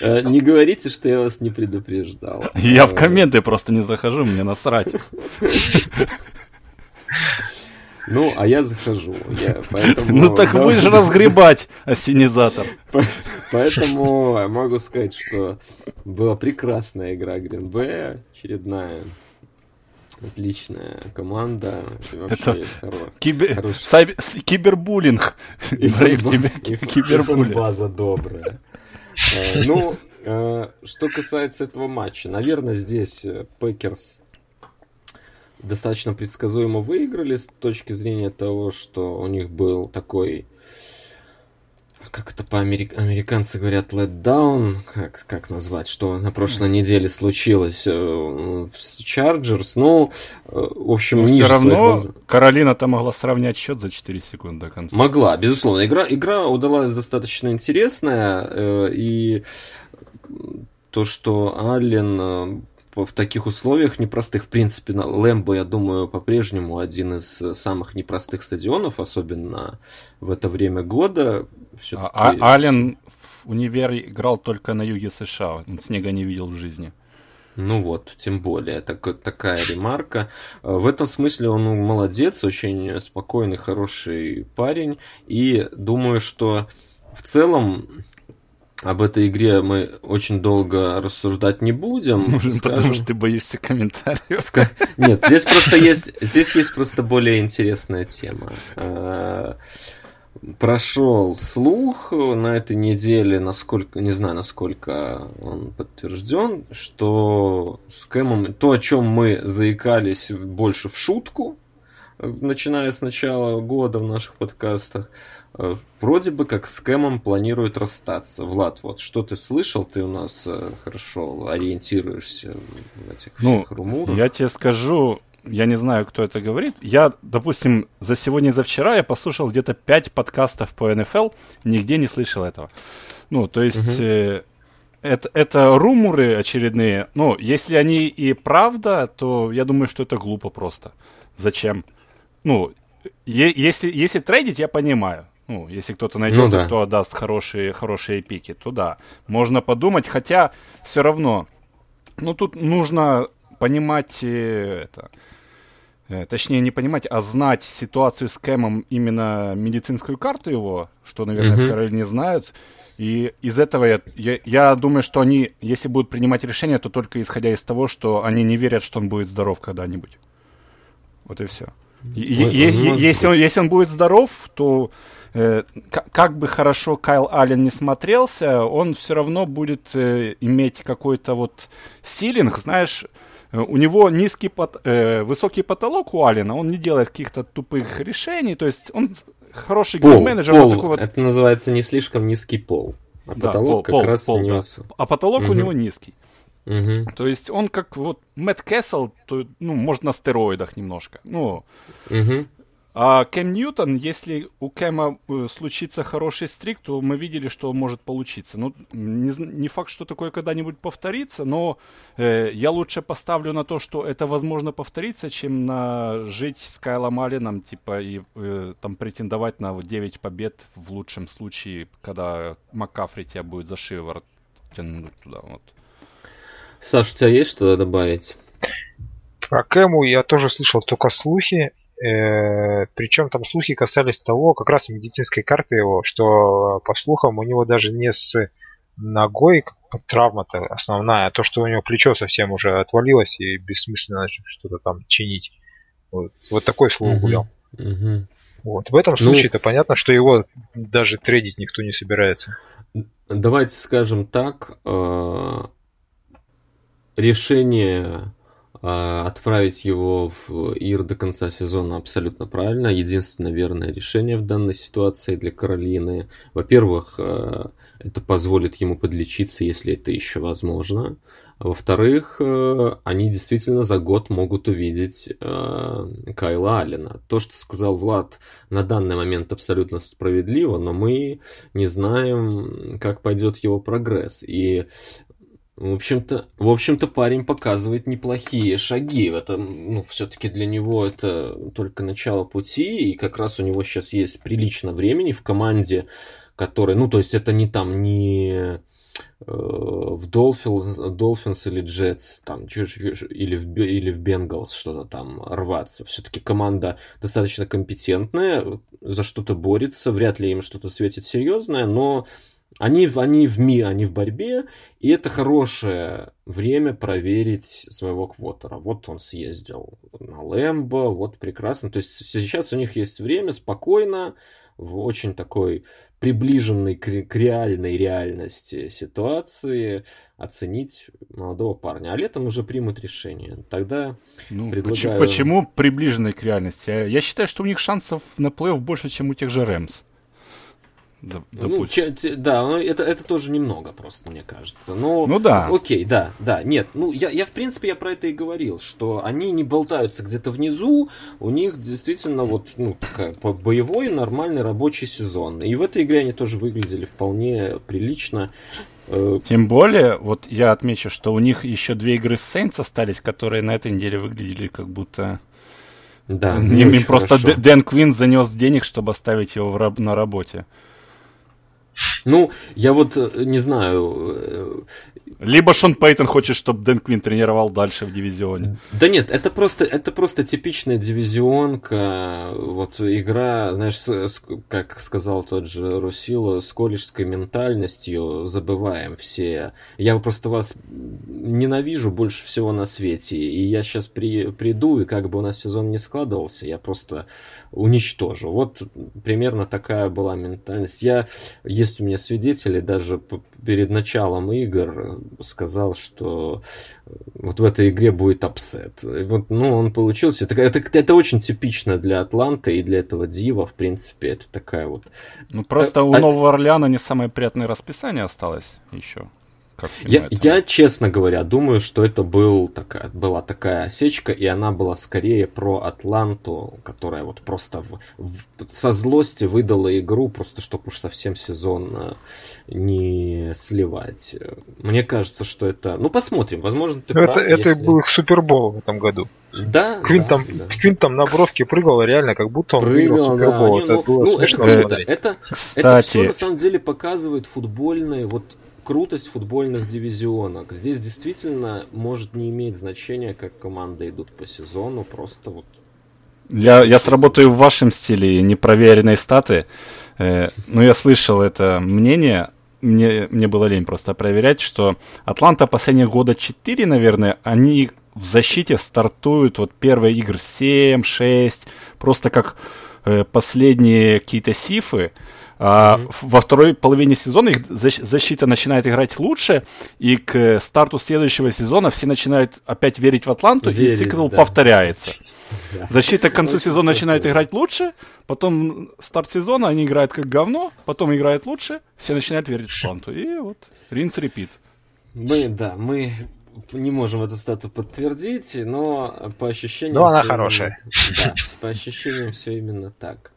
Э, не говорите, что я вас не предупреждал. Я в комменты просто не захожу, мне насрать. Ну, а я захожу. Я, поэтому, ну так да, будешь разгребать ассенизатор. Поэтому могу сказать, что была прекрасная игра Гринбея, очередная. Отличная команда. Это кибер... Cyb... кибербуллинг. И кибербуллинг. База добрая. Э, ну, э, что касается этого матча, наверное, здесь э, Пекерс достаточно предсказуемо выиграли с точки зрения того, что у них был такой как это по-американцы говорят, let down, как, как назвать, что на прошлой неделе случилось э, с Chargers, ну, э, в общем, Но все равно Каролина-то могла сравнять счет за 4 секунды до конца. Могла, безусловно. Игра, игра удалась достаточно интересная, э, и то, что Аллен в таких условиях непростых. В принципе, на Лэмбо, я думаю, по-прежнему один из самых непростых стадионов, особенно в это время года. А, а Аллен в универе играл только на юге США, он снега не видел в жизни. Ну вот, тем более, так, такая ремарка. В этом смысле он молодец, очень спокойный, хороший парень. И думаю, что в целом об этой игре мы очень долго рассуждать не будем. Может, скажем... потому что ты боишься комментариев. Ска... Нет, здесь просто есть, здесь есть просто более интересная тема. А, прошел слух на этой неделе, насколько, не знаю, насколько он подтвержден, что с Кэмом то, о чем мы заикались больше в шутку, начиная с начала года в наших подкастах, Э, вроде бы как с Кэмом планируют расстаться. Влад, вот что ты слышал? Ты у нас э, хорошо ориентируешься в этих ну, румурах. Я тебе скажу, я не знаю, кто это говорит. Я, допустим, за сегодня и за вчера я послушал где-то 5 подкастов по НФЛ, нигде не слышал этого. Ну, то есть... Угу. Э, это, это руморы очередные. Ну, если они и правда, то я думаю, что это глупо просто. Зачем? Ну, е- если, если трейдить, я понимаю. Ну, если кто-то найдется, ну, да. кто даст хорошие, хорошие пики, то да. Можно подумать, хотя все равно. Ну, тут нужно понимать э, это. Э, точнее, не понимать, а знать ситуацию с Кэмом, именно медицинскую карту его, что, наверное, mm-hmm. в Каролине знают. И из этого я, я, я думаю, что они, если будут принимать решение, то только исходя из того, что они не верят, что он будет здоров когда-нибудь. Вот и все. Если он, если он будет здоров, то э, как бы хорошо Кайл Аллен не смотрелся, он все равно будет э, иметь какой-то вот силинг, знаешь, э, у него низкий пот, э, высокий потолок у Алина, он не делает каких-то тупых решений, то есть он хороший пол, менеджер. Пол. Вот такой вот... Это называется не слишком низкий пол. А да, потолок пол, как пол, раз пол, да. А потолок угу. у него низкий. Угу. То есть он как вот Мэтт Кэссел, то, ну, может, на стероидах немножко. Ну, угу. А Кэм Ньютон, если у Кэма э, случится хороший стрик, то мы видели, что может получиться. Ну, не, не факт, что такое когда-нибудь повторится, но э, я лучше поставлю на то, что это возможно повториться, чем на жить с Кайлом Алленом, типа, и э, там претендовать на 9 побед в лучшем случае, когда Маккафри тебя будет за шиворот тянуть туда. Вот. Саш, у тебя есть что добавить? Про Кэму я тоже слышал только слухи. Э, причем там слухи касались того, как раз медицинской карты его, что по слухам у него даже не с ногой травма-то основная, а то, что у него плечо совсем уже отвалилось и бессмысленно что-то там чинить. Вот, вот такой слух гулял. Вот. В этом ну, случае-то понятно, что его даже трейдить никто не собирается. Давайте скажем так, э, решение а, отправить его в ИР до конца сезона абсолютно правильно. Единственное верное решение в данной ситуации для Каролины. Во-первых, а, это позволит ему подлечиться, если это еще возможно. Во-вторых, а, они действительно за год могут увидеть Кайла Аллена. То, что сказал Влад, на данный момент абсолютно справедливо, но мы не знаем, как пойдет его прогресс. И в общем-то, в общем-то, парень показывает неплохие шаги. Это, ну, все-таки для него это только начало пути, и как раз у него сейчас есть прилично времени в команде, которая, ну, то есть это не там, не э, в Dolphins, или Jets, там, или в, или в Bengals что-то там рваться. Все-таки команда достаточно компетентная, за что-то борется, вряд ли им что-то светит серьезное, но они, они в ми, они в борьбе, и это хорошее время проверить своего квотера. Вот он съездил на Лэмбо, вот прекрасно. То есть сейчас у них есть время спокойно, в очень такой приближенной к, к реальной реальности ситуации оценить молодого парня. А летом уже примут решение. Тогда ну, предлагаю... Почему, почему приближенной к реальности? Я считаю, что у них шансов на плей-офф больше, чем у тех же Рэмс. Ну, че, да, ну, это, это тоже немного просто, мне кажется. Но, ну да. Окей, да, да. Нет, ну я, я в принципе я про это и говорил, что они не болтаются где-то внизу, у них действительно вот ну, такая боевой нормальный рабочий сезон. И в этой игре они тоже выглядели вполне прилично. Э, Тем более, вот я отмечу, что у них еще две игры с Saints остались, которые на этой неделе выглядели как будто... Да, им, им просто хорошо. Дэн Квин занес денег, чтобы оставить его раб- на работе. Ну, я вот э, не знаю. Э, Либо Шон Пейтон хочет, чтобы Дэн Квин тренировал дальше в дивизионе. Да нет, это просто, это просто типичная дивизионка. Вот игра, знаешь, с, как сказал тот же Русило, с колледжской ментальностью забываем все. Я просто вас ненавижу больше всего на свете. И я сейчас при, приду, и как бы у нас сезон не складывался, я просто уничтожу. Вот примерно такая была ментальность. Я, есть у меня свидетели, даже перед началом игр сказал, что вот в этой игре будет upset. вот, ну, он получился. Это, это, это очень типично для Атланты и для этого Дива, в принципе, это такая вот... Ну, просто у а... Нового Орлеана не самое приятное расписание осталось еще. Как я, я, честно говоря, думаю, что это был такая, была такая осечка, и она была скорее про Атланту, которая вот просто в, в, со злости выдала игру, просто чтобы уж совсем сезон э, не сливать. Мне кажется, что это... Ну, посмотрим, возможно, ты это, прав, Это если... был их Супербол в этом году. Да, Квин, да, там, да. Квин там на бровке прыгал реально, как будто он Прыгал, выиграл Супербол. Да. Это ну, было ну, смешно это, смотреть. Это, Кстати... это все на самом деле показывает футбольные вот крутость футбольных дивизионок. Здесь действительно может не иметь значения, как команды идут по сезону, просто вот... Я, я сработаю в вашем стиле непроверенные статы. Э, ну, я слышал это мнение, мне, мне было лень просто проверять, что Атланта последние года 4, наверное, они в защите стартуют вот первые игры 7, 6, просто как э, последние какие-то сифы. А mm-hmm. во второй половине сезона их защита начинает играть лучше, и к старту следующего сезона все начинают опять верить в Атланту, верить, и цикл да. повторяется. Защита к концу сезона начинает играть лучше, потом старт сезона они играют как говно, потом играют лучше, все начинают верить в Атланту. И вот ринс репит. Мы, да, мы не можем эту стату подтвердить, но по ощущениям... Но она хорошая. Именно, да, по ощущениям все именно так.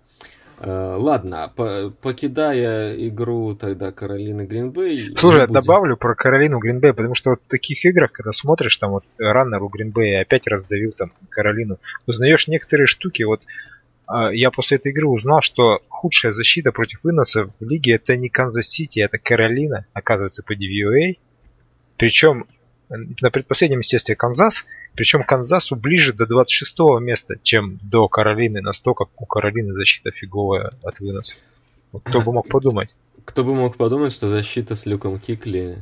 Uh, ладно, по покидая игру тогда Каролины Гринбей... Слушай, будем... добавлю про Каролину Гринбей, потому что вот в таких играх, когда смотришь, там вот раннер у Гринбея опять раздавил там Каролину, узнаешь некоторые штуки, вот э, я после этой игры узнал, что худшая защита против выноса в лиге это не Канзас-Сити, это Каролина, оказывается, по DVOA. Причем на предпоследнем естественно Канзас, причем Канзасу ближе до 26 места, чем до Каролины, настолько у Каролины защита фиговая от выноса. Вот кто бы мог подумать? Кто бы мог подумать, что защита с Люком Кикли...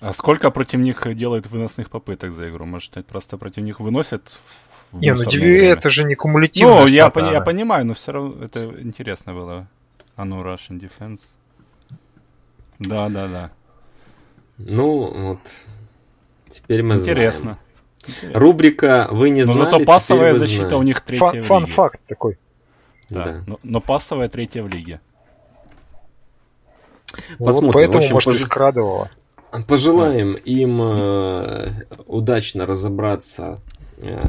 А сколько против них делают выносных попыток за игру? Может, это просто против них выносят в Не, ну DVA это же не кумулятивно. Ну, я, пони- я понимаю, но все равно это интересно было. А ну, Russian Defense. Да, да, да. Ну, вот Теперь мы Интересно. знаем. Рубрика «Вы не но знали, зато пассовая защита знаете. у них третья Фан, в лиге. Фан-факт такой. Да, да. Но, но пассовая третья в лиге. Посмотрим. Вот поэтому, общем, может, пож... скрадывало. Пожелаем им э, удачно разобраться, э,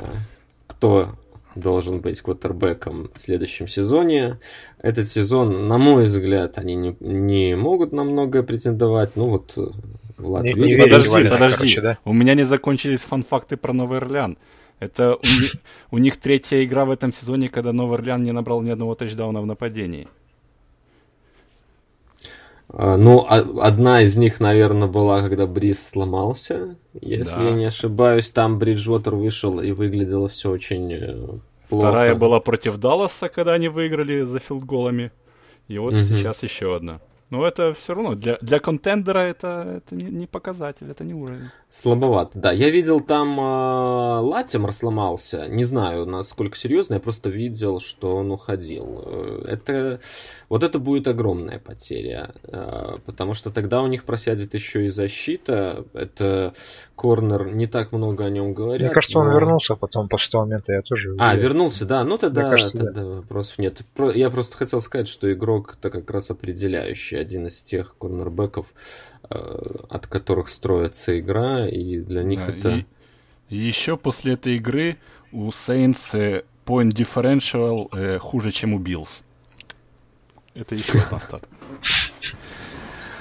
кто должен быть квотербеком в следующем сезоне. Этот сезон, на мой взгляд, они не, не могут на многое претендовать. Ну вот Влад, не, не подожди, подожди. Короче, да? У меня не закончились фан-факты про Новый Орлеан. Это у, них, у них третья игра в этом сезоне, когда Новый Орлеан не набрал ни одного тачдауна в нападении. А, ну, а, одна из них, наверное, была, когда Бриз сломался. Если да. я не ошибаюсь, там Бриджвотер вышел и выглядело все очень э, плохо. Вторая была против Далласа, когда они выиграли за филдголами. И вот угу. сейчас еще одна. Но это все равно для, для контендера это, это не, не показатель, это не уровень. Слабовато, да. Я видел там э, Латимор сломался. Не знаю, насколько серьезно, я просто видел, что он уходил. Э, это вот это будет огромная потеря, э, потому что тогда у них просядет еще и защита. Это Корнер, не так много о нем говорят. Мне кажется, но... он вернулся потом после того момента, я тоже. А, вернулся, да. Ну тогда, кажется, тогда да. вопросов нет. Я просто хотел сказать, что игрок это как раз определяющий, один из тех корнербеков, э, от которых строится игра, и для них да, это... И, и еще после этой игры у Saints э, point differential э, хуже, чем у Bills. Это еще одна стата.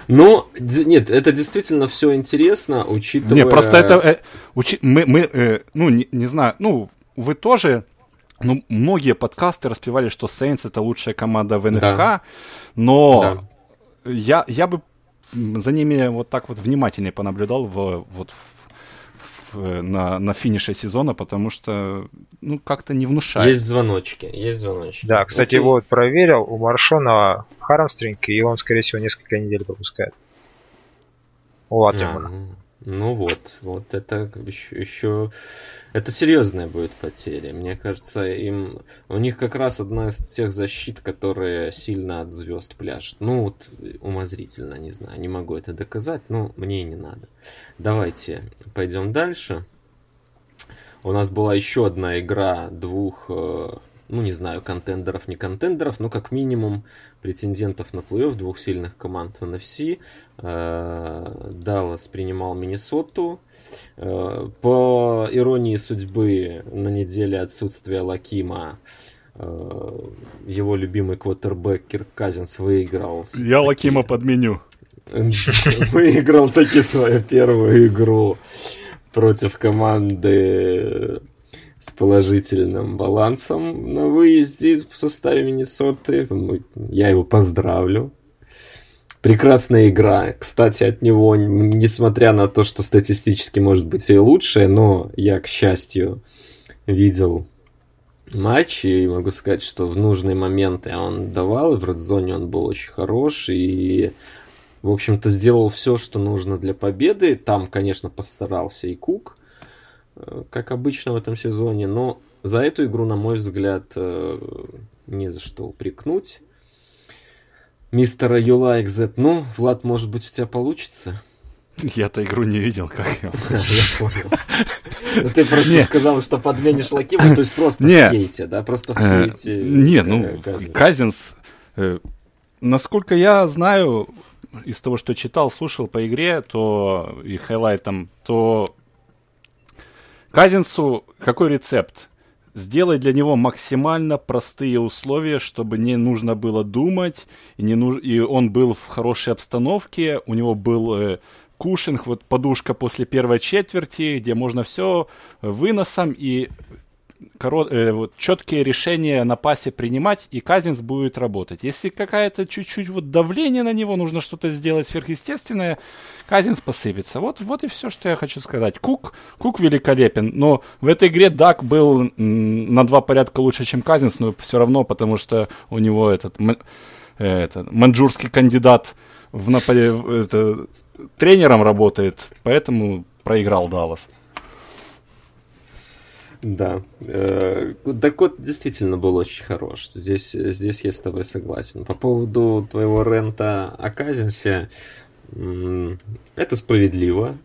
Ну, нет, это действительно все интересно, учитывая... Не, просто это... Э, учи... Мы, мы э, ну, не, не знаю, ну, вы тоже... Ну, многие подкасты распевали, что Saints это лучшая команда в НФК, да. но да. Я, я бы за ними вот так вот внимательнее понаблюдал в, вот в на, на финише сезона, потому что, ну, как-то не внушает. Есть звоночки, есть звоночки. Да, кстати, Окей. вот проверил, у Маршона Хармстринг, и он, скорее всего, несколько недель пропускает. У Латимора. А, ну вот, вот это еще, еще это серьезная будет потеря. Мне кажется, им у них как раз одна из тех защит, которые сильно от звезд пляшут. Ну вот умозрительно, не знаю, не могу это доказать, но мне и не надо. Давайте пойдем дальше. У нас была еще одна игра двух, э, ну не знаю, контендеров, не контендеров, но как минимум претендентов на плей-офф двух сильных команд в NFC. Э, Даллас принимал Миннесоту. Э, по иронии судьбы, на неделе отсутствия Лакима его любимый квотербек Кирк Казинс выиграл. Я Лакима подменю. Выиграл таки свою первую игру против команды с положительным балансом на выезде в составе Миннесоты. Я его поздравлю. Прекрасная игра. Кстати, от него, несмотря на то, что статистически может быть и лучше, но я, к счастью, видел матч, и могу сказать, что в нужные моменты он давал, и в редзоне он был очень хорош, и в общем-то, сделал все, что нужно для победы. Там, конечно, постарался и Кук. э, как обычно в этом сезоне, но за эту игру, на мой взгляд, э, не за что упрекнуть. Мистера Юла XZ, ну, Влад, может быть, у тебя получится? Я-то игру не видел, как я понял. Ну, ты просто сказал, что подменишь Лакима, то есть просто в хейте, да? Просто в хейте. Не, ну, Казинс, насколько я знаю, из того, что читал, слушал по игре, то и хайлайтом, то Казинсу какой рецепт? Сделай для него максимально простые условия, чтобы не нужно было думать, и, не нуж... и он был в хорошей обстановке, у него был э, кушинг, вот подушка после первой четверти, где можно все выносом и корот, э, вот, четкие решения на пасе принимать, и Казинс будет работать. Если какая-то чуть-чуть вот давление на него, нужно что-то сделать сверхъестественное, Казинс посыпется. Вот, вот и все, что я хочу сказать. Кук, Кук великолепен, но в этой игре Дак был на два порядка лучше, чем Казинс, но все равно, потому что у него этот, э, этот манджурский кандидат в нападе, это, тренером работает, поэтому проиграл Даллас. Да. Э, Дакот действительно был очень хорош. Здесь, здесь я с тобой согласен. По поводу твоего рента о Казинсе, это справедливо.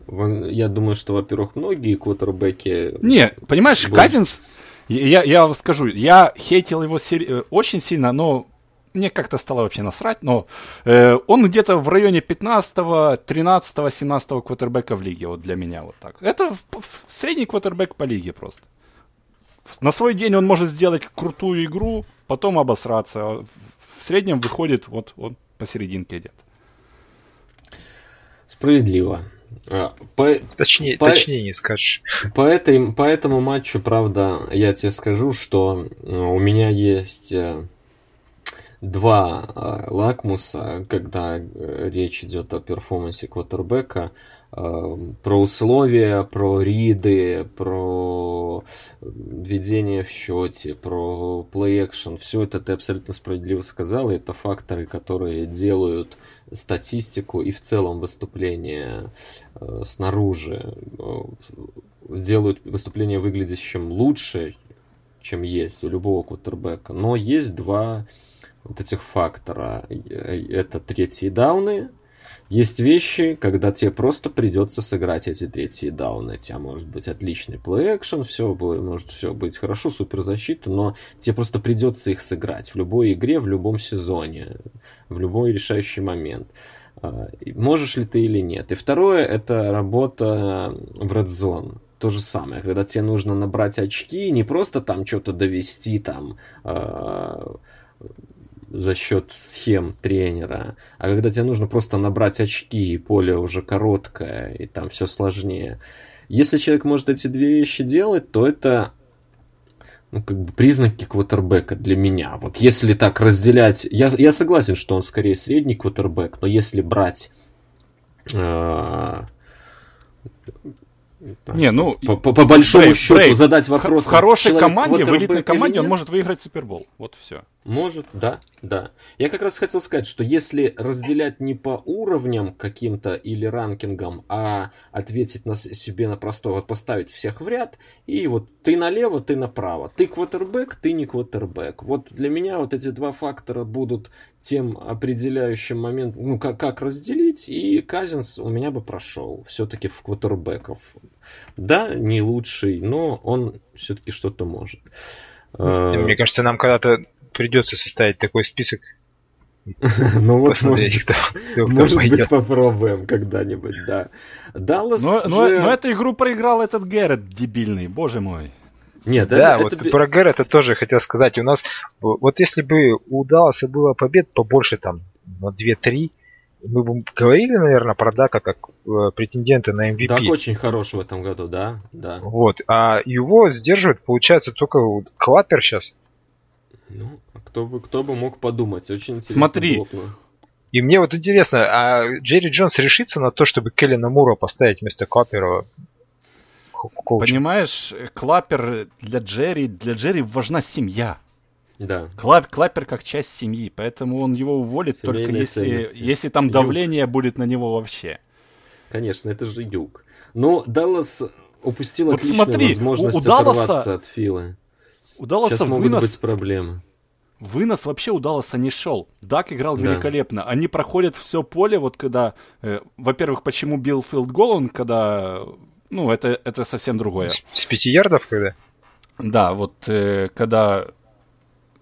Я думаю, что, во-первых, многие квотербеки... Не, понимаешь, будут... Казинс, я, я вам скажу, я хейтил его сери... Э, очень сильно, но мне как-то стало вообще насрать, но э, он где-то в районе 15 13 17 квотербека в лиге, вот для меня вот так. Это в, в средний квотербек по лиге просто. На свой день он может сделать крутую игру, потом обосраться. В среднем выходит вот он посерединке идет. Справедливо. А, по, точнее, по, точнее не скажешь. По, этой, по этому матчу, правда, я тебе скажу, что э, у меня есть э, два э, лакмуса, когда речь идет о перформансе квотербека. Эм, про условия, про риды, про введение в счете, про play action. Все это ты абсолютно справедливо сказал, это факторы, которые делают статистику и в целом выступление э, снаружи, э, делают выступление выглядящим лучше, чем есть у любого квотербека. Но есть два вот этих фактора. Э, это третьи дауны, есть вещи, когда тебе просто придется сыграть эти третьи дауны. У тебя может быть отличный плей-экшен, все может все быть хорошо, супер защита, но тебе просто придется их сыграть в любой игре, в любом сезоне, в любой решающий момент. А, можешь ли ты или нет. И второе, это работа в Red Zone то же самое, когда тебе нужно набрать очки, не просто там что-то довести, там а, за счет схем тренера, а когда тебе нужно просто набрать очки, и поле уже короткое, и там все сложнее. Если человек может эти две вещи делать, то это ну, как бы признаки квотербека для меня. Вот если так разделять... Я, я согласен, что он скорее средний квотербек, но если брать э, не, ну, по, по, по большому брейк, счету брейк. задать вопрос. В хорошей команде, в элитной команде он может выиграть Супербол. Вот все. Может, да, да. Я как раз хотел сказать, что если разделять не по уровням каким-то или ранкингам, а ответить на себе на простой, вот поставить всех в ряд, и вот ты налево, ты направо. Ты квотербек, ты не квотербек. Вот для меня вот эти два фактора будут тем определяющим моментом, ну, как, как разделить, и Казинс у меня бы прошел все-таки в квотербеков. Да, не лучший, но он все-таки что-то может. Мне кажется, нам когда-то придется составить такой список. Ну вот, может, кто, кто может быть, попробуем когда-нибудь, да. Даллас но, но, но эту игру проиграл этот Гэррет дебильный, боже мой. Нет, да, это, вот это... про Гэррета тоже хотел сказать. У нас, вот если бы у Далласа было побед побольше, там, на 2-3, мы бы говорили, наверное, про Дака как э, претендента на MVP. Дак очень хорош в этом году, да, да. Вот, а его сдерживает, получается, только Клаппер сейчас. Ну, а кто бы, кто бы мог подумать, очень интересно. Смотри, блокно. И мне вот интересно, а Джерри Джонс решится на то, чтобы Келлина Мура поставить вместо Клаппера коучем? Понимаешь, Клаппер для Джерри, для Джерри важна семья. Да. Клап, Клаппер как часть семьи, поэтому он его уволит Семейные только если, если там давление Юг. будет на него вообще. Конечно, это же юг. Но Даллас упустил Вот отличную смотри, возможность у Далласа- оторваться от Фила. У Далласа Сейчас могут вынос, быть проблемы. вынос вообще у Далласа не шел. Дак играл Да. великолепно. Они проходят все поле, вот когда... э, во-первых, почему бил филд гол, он когда... Ну, это, это совсем другое. С, с пяти ярдов когда? Да, вот э, когда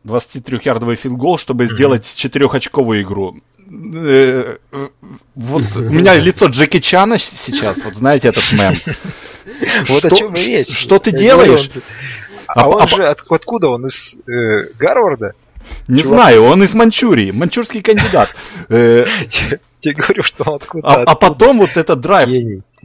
23-ярдовый филгол, чтобы сделать четырехочковую игру. Э, э, вот у меня лицо Джеки Чана сейчас, вот знаете этот мем. Вот о Что- чем и ш- речь. что ты делаешь? А, А- он а- же от- откуда он? Из э, Гарварда? Не Чувак. знаю, он из Манчурии, манчурский кандидат. Э, Тебе говорю, что откуда А, а потом вот этот драйв.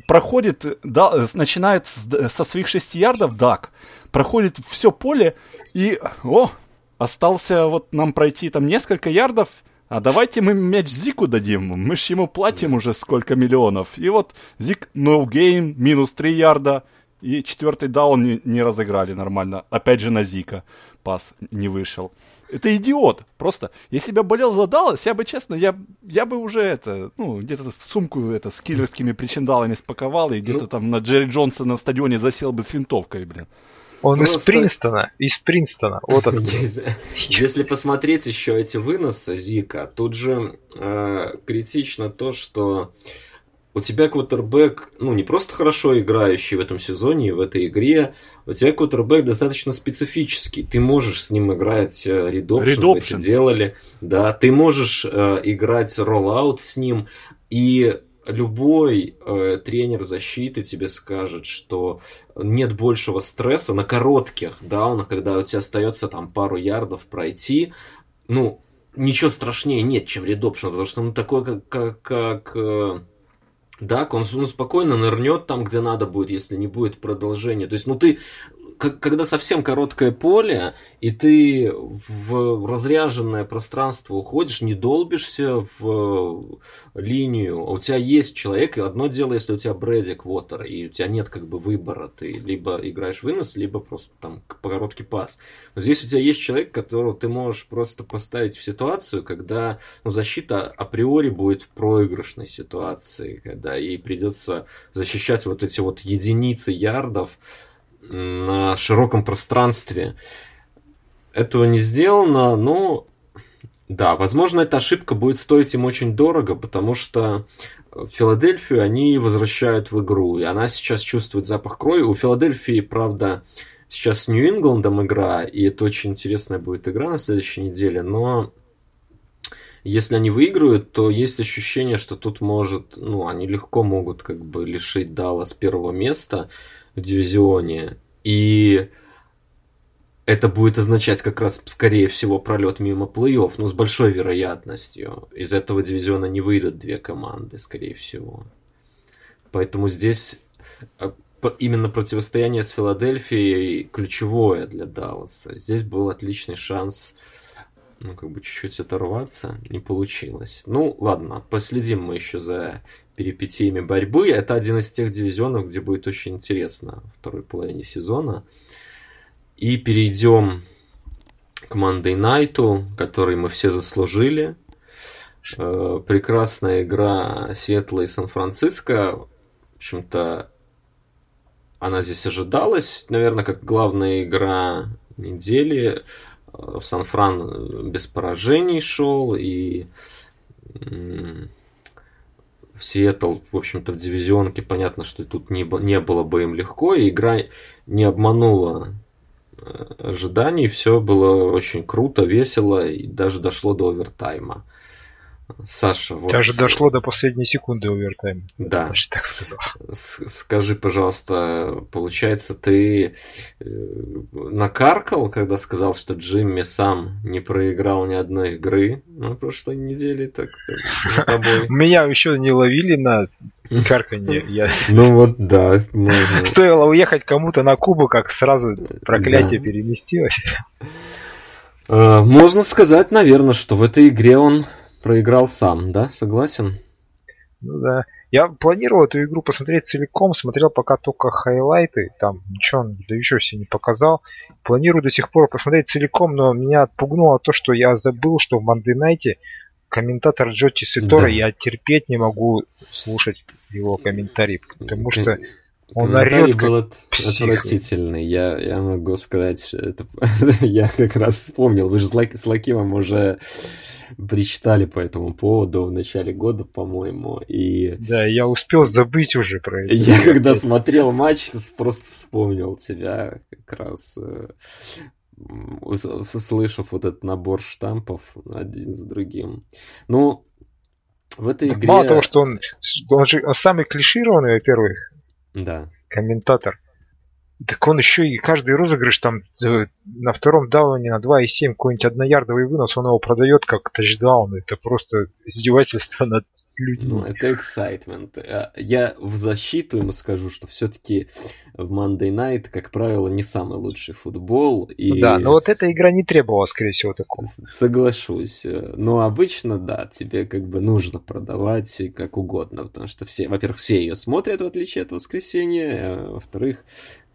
Проходит, да, начинает с- со своих шести ярдов Дак, проходит все поле и, о, остался вот нам пройти там несколько ярдов, а давайте мы мяч Зику дадим, мы ж ему платим уже сколько миллионов. И вот Зик no game, минус 3 ярда, и четвертый даун не, не разыграли нормально. Опять же на Зика пас не вышел. Это идиот. Просто, если бы я болел за Даллас, я бы, честно, я, я бы уже это, ну, где-то в сумку это с киллерскими причиндалами спаковал и где-то Ну. там на Джерри Джонса на стадионе засел бы с винтовкой, блин. Он из Просто- Принстона. Из Принстона. Вот. Если если посмотреть еще эти выносы Зика, тут же э, критично то, что у тебя квотербек, ну, не просто хорошо играющий в этом сезоне и в этой игре, у тебя квотербек достаточно специфический. Ты можешь с ним играть э, редопшн, option. это делали, да, ты можешь э, играть роллаут с ним, и любой э, тренер защиты тебе скажет, что нет большего стресса на коротких даунах, когда у тебя остается там пару ярдов пройти, ну, ничего страшнее нет, чем редопшн, потому что он такой, как, как, как Дак, он спокойно нырнет там, где надо будет, если не будет продолжения. То есть, ну, ты, когда совсем короткое поле, и ты в разряженное пространство уходишь, не долбишься в э, линию, а у тебя есть человек, и одно дело, если у тебя Брэди Квотер, и у тебя нет как бы выбора, ты либо играешь вынос, либо просто там короткий пас. Но здесь у тебя есть человек, которого ты можешь просто поставить в ситуацию, когда ну, защита априори будет в проигрышной ситуации, когда ей придется защищать вот эти вот единицы ярдов на широком пространстве. Этого не сделано, но да, возможно, эта ошибка будет стоить им очень дорого, потому что Филадельфию они возвращают в игру, и она сейчас чувствует запах крови. У Филадельфии, правда, сейчас с Нью-Ингландом игра, и это очень интересная будет игра на следующей неделе, но если они выиграют, то есть ощущение, что тут может, ну, они легко могут как бы лишить Даллас первого места в дивизионе, и это будет означать как раз, скорее всего, пролет мимо плей-офф, но с большой вероятностью. Из этого дивизиона не выйдут две команды, скорее всего. Поэтому здесь п- именно противостояние с Филадельфией ключевое для Далласа. Здесь был отличный шанс ну, как бы чуть-чуть оторваться, не получилось. Ну, ладно, последим мы еще за перипетиями борьбы. Это один из тех дивизионов, где будет очень интересно второй половине сезона. И перейдем к Monday Night, который мы все заслужили. Э, Прекрасная игра Сиэтла и Сан-Франциско. В общем-то, она здесь ожидалась, наверное, как главная игра недели. Э, Сан-Фран без поражений шел, и Сиэтл, в общем-то, в дивизионке понятно, что тут не, не было бы им легко, и игра не обманула э, ожиданий, все было очень круто, весело, и даже дошло до овертайма. Саша, вот... Даже дошло до последней секунды овертайма. Да. Даже так сказал. С- Скажи, пожалуйста, получается, ты э, накаркал, когда сказал, что Джимми сам не проиграл ни одной игры на прошлой неделе, так за тобой? Меня еще не ловили на карканье. Я... Ну вот да, можно. Стоило уехать кому-то на Кубу, как сразу проклятие Да. переместилось. Э, Можно сказать, наверное, что в этой игре он проиграл сам, да? Согласен? Ну да. Я планировал эту игру посмотреть целиком, смотрел пока только хайлайты, там ничего он да еще себе не показал. Планирую до сих пор посмотреть целиком, но меня отпугнуло то, что я забыл, что в Night комментатор Джоти Ситора, Да. я терпеть не могу слушать его комментарии, потому что Он орет, был от- отвратительный. Я, я могу сказать, что это... я как раз вспомнил. Вы же с, Лак- с Лакимом уже причитали по этому поводу в начале года, по-моему. И Да, я успел забыть уже про это. я когда смотрел матч, просто вспомнил тебя как раз, э, услышав вот этот набор штампов один за другим. Ну, в этой игре... Мало того, что он, он же он самый клишированный, во-первых, Да. комментатор. Так он еще и каждый розыгрыш там на втором дауне на 2,7 какой-нибудь одноярдовый вынос, он его продает как тачдаун. Это просто издевательство над людьми. Ну, это excitement. А Я в защиту ему скажу, что все-таки в Monday Night, как правило, не самый лучший футбол. И Да, но вот эта игра не требовала, скорее всего, такого. соглашусь. Но обычно, да, тебе как бы нужно продавать как угодно, потому что все, во-первых, все ее смотрят, в отличие от воскресенья, а во-вторых,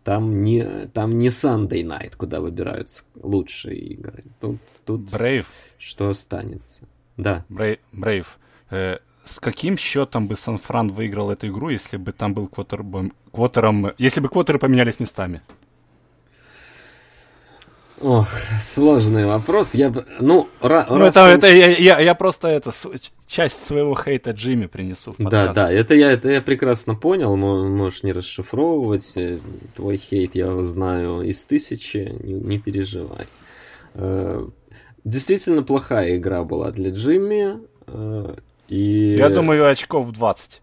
там не, там не Sunday Night, куда выбираются лучшие игры. Тут, тут Брейв, что останется. Да. Брей- Брейв, э, с каким счетом бы Сан-Фран выиграл эту игру, если бы там был квотербом, квотером, если бы квотеры поменялись местами? Ох, сложный вопрос. Я бы, ну, ра- Ну, раз это, он- это я, я, я просто это с- часть своего хейта Джимми принесу в Да, подкаст. да, это я, это я прекрасно понял, мо- можешь не расшифровывать. э, Твой хейт я знаю из тысячи, не, не переживай. Э, Действительно плохая игра была для Джимми. И Я думаю, очков 20.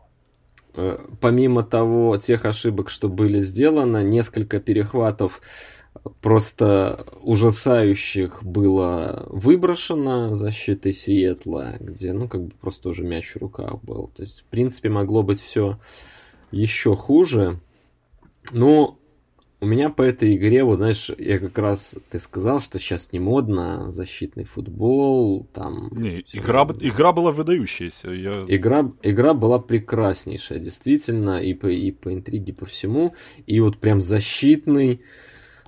э, помимо того, тех ошибок, что были сделаны, несколько перехватов просто ужасающих было выброшено защитой Сиэтла, где, ну, как бы просто уже мяч в руках был. То есть, в принципе, могло быть все еще хуже. Ну, у меня по этой игре, вот знаешь, я как раз, ты сказал, что сейчас не модно защитный футбол, там... Не, игра, игра была выдающаяся. Я... Игра, игра была прекраснейшая, действительно, и по, и по интриге, по всему. И вот прям защитный,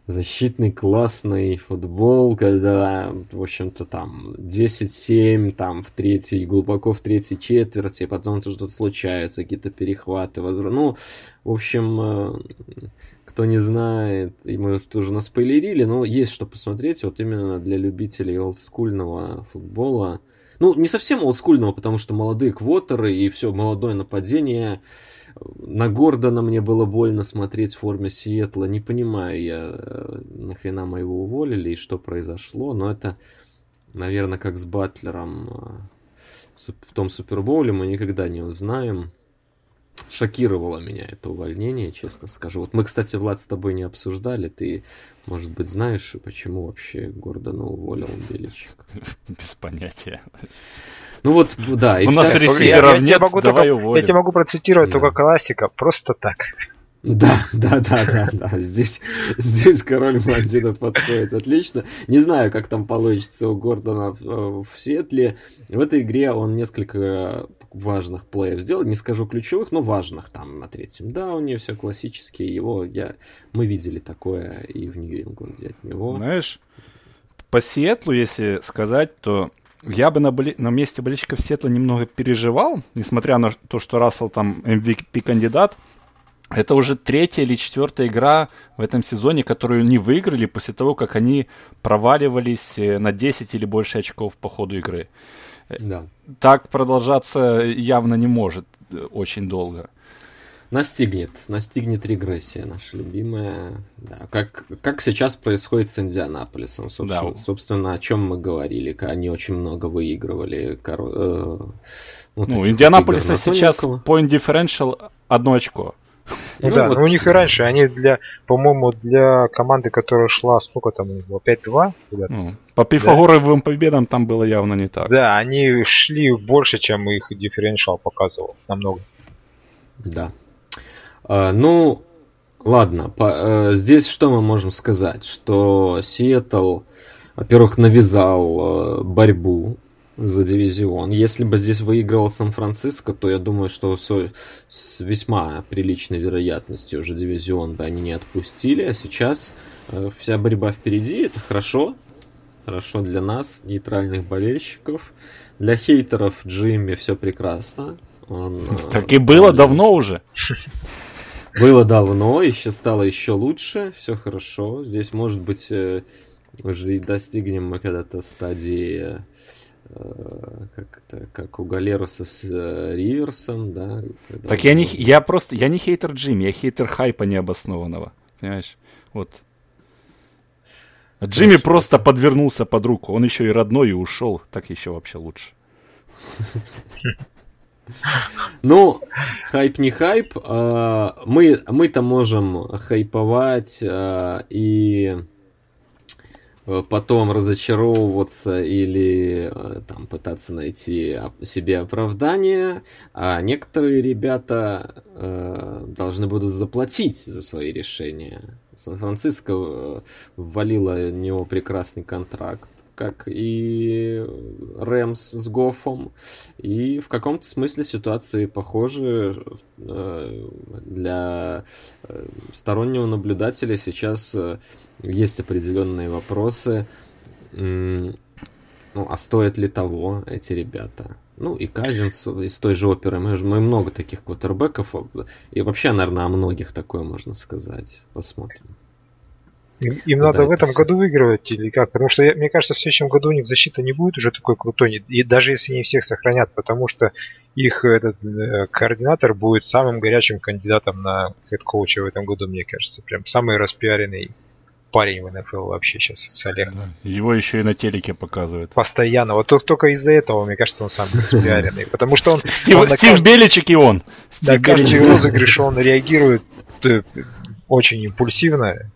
защитный классный футбол, когда, в общем-то, там 10-7, там в третьей, глубоко в третьей четверти, потом то что-то случаются, какие-то перехваты, возврат. Ну, в общем, э, кто не знает, и мы тоже наспойлерили, но есть что посмотреть, вот именно для любителей олдскульного футбола. Ну, не совсем олдскульного, потому что молодые квотеры и все, молодое нападение. На Гордона мне было больно смотреть в форме Сиэтла. Не понимаю я, э, нахрена мы его уволили и что произошло, но это, наверное, как с Батлером э, в том Супербоуле мы никогда не узнаем. Шокировало меня это увольнение, честно скажу. Вот мы, кстати, Влад, с тобой не обсуждали. Ты, может быть, знаешь, почему вообще Гордона уволил Беличек? Без понятия. Ну вот, да. и У нас Ресиверов нет, могу давай только- уволим. я тебе могу процитировать только классика, просто так. Да, да, да, да, да. Здесь, здесь король Мадина подходит отлично. Не знаю, как там получится у Гордона в, э, в Сиэтле. В этой игре он несколько важных плеев сделал. Не скажу ключевых, но важных. Там на третьем дауне все классические. Его я, мы видели такое и в Нью-Ингланде от него. Знаешь, по Сиэтлу, если сказать, то я бы на, боли- на месте болельщиков Сиэтла немного переживал, несмотря на то, что Рассел там MVP-кандидат. Это уже третья или четвертая игра в этом сезоне, которую не выиграли после того, как они проваливались э, на 10 или больше очков по ходу игры. Да. Так продолжаться явно не может э, очень долго. Настигнет, настигнет регрессия наша любимая. Да, как, как сейчас происходит с Индианаполисом, собственно, Да. собственно, о чем мы говорили. Они очень много выигрывали. коро- э, Ну, таких Индианаполиса игр на сейчас тоненького. point differential одно очко. Ну, Ну, да, вот- но у них и раньше, они для, по-моему, для команды, которая шла, сколько там у них было, 5-2? ребят? Ну, по пифагоровым победам там было явно не так. Да, они шли больше, чем их дифференциал показывал, намного. Да. А, ну, ладно. по- э, здесь что мы можем сказать? Что Сиэтл, во-первых, навязал э, борьбу за дивизион. Если бы здесь выигрывал Сан-Франциско, то я думаю, что со- с весьма приличной вероятностью уже дивизион бы они не отпустили. А сейчас э, вся борьба впереди. Это хорошо. Хорошо для нас, нейтральных болельщиков. Для хейтеров Джимми все прекрасно. Он, э, Так и было давно уже. Было давно, еще стало еще лучше, все хорошо. Здесь, может быть, э, уже и достигнем мы когда-то стадии как это, как у Галеруса с э, Риверсом, да. Так я не, я просто, я не хейтер Джимми, я хейтер хайпа необоснованного, понимаешь? Вот. Джимми Хорошо. просто подвернулся под руку, он еще и родной и ушел, так еще вообще лучше. Ну, хайп не хайп. А, мы, мы-то можем хайповать а, и Э, потом разочаровываться или э, там пытаться найти себе оправдание, а некоторые ребята э, должны будут заплатить за свои решения. Сан-Франциско э, ввалило в него прекрасный контракт, как и Рэмс с Гофом, и в каком-то смысле ситуации похожи э, для стороннего наблюдателя сейчас есть определенные вопросы. Ну, а стоят ли того эти ребята? Ну, и Казинс из той же оперы. Мы, мы много таких квотербеков. И вообще, наверное, о многих такое можно сказать. Посмотрим. Им, им надо в этом все. году выигрывать или как? Потому что, мне кажется, в следующем году у них защита не будет уже такой крутой. И даже если не всех сохранят, потому что их этот э, координатор будет самым горячим кандидатом на head coach а в этом году, мне кажется. Прям самый распиаренный парень в НФЛ вообще сейчас Салех. Да. Его еще и на телеке показывают. Постоянно. Вот только из-за этого, мне кажется, он сам распиаренный. Потому что он... Стив, он Стив кажд... Беличек и он. Стив да, каждый розыгрыш он реагирует э, очень импульсивно.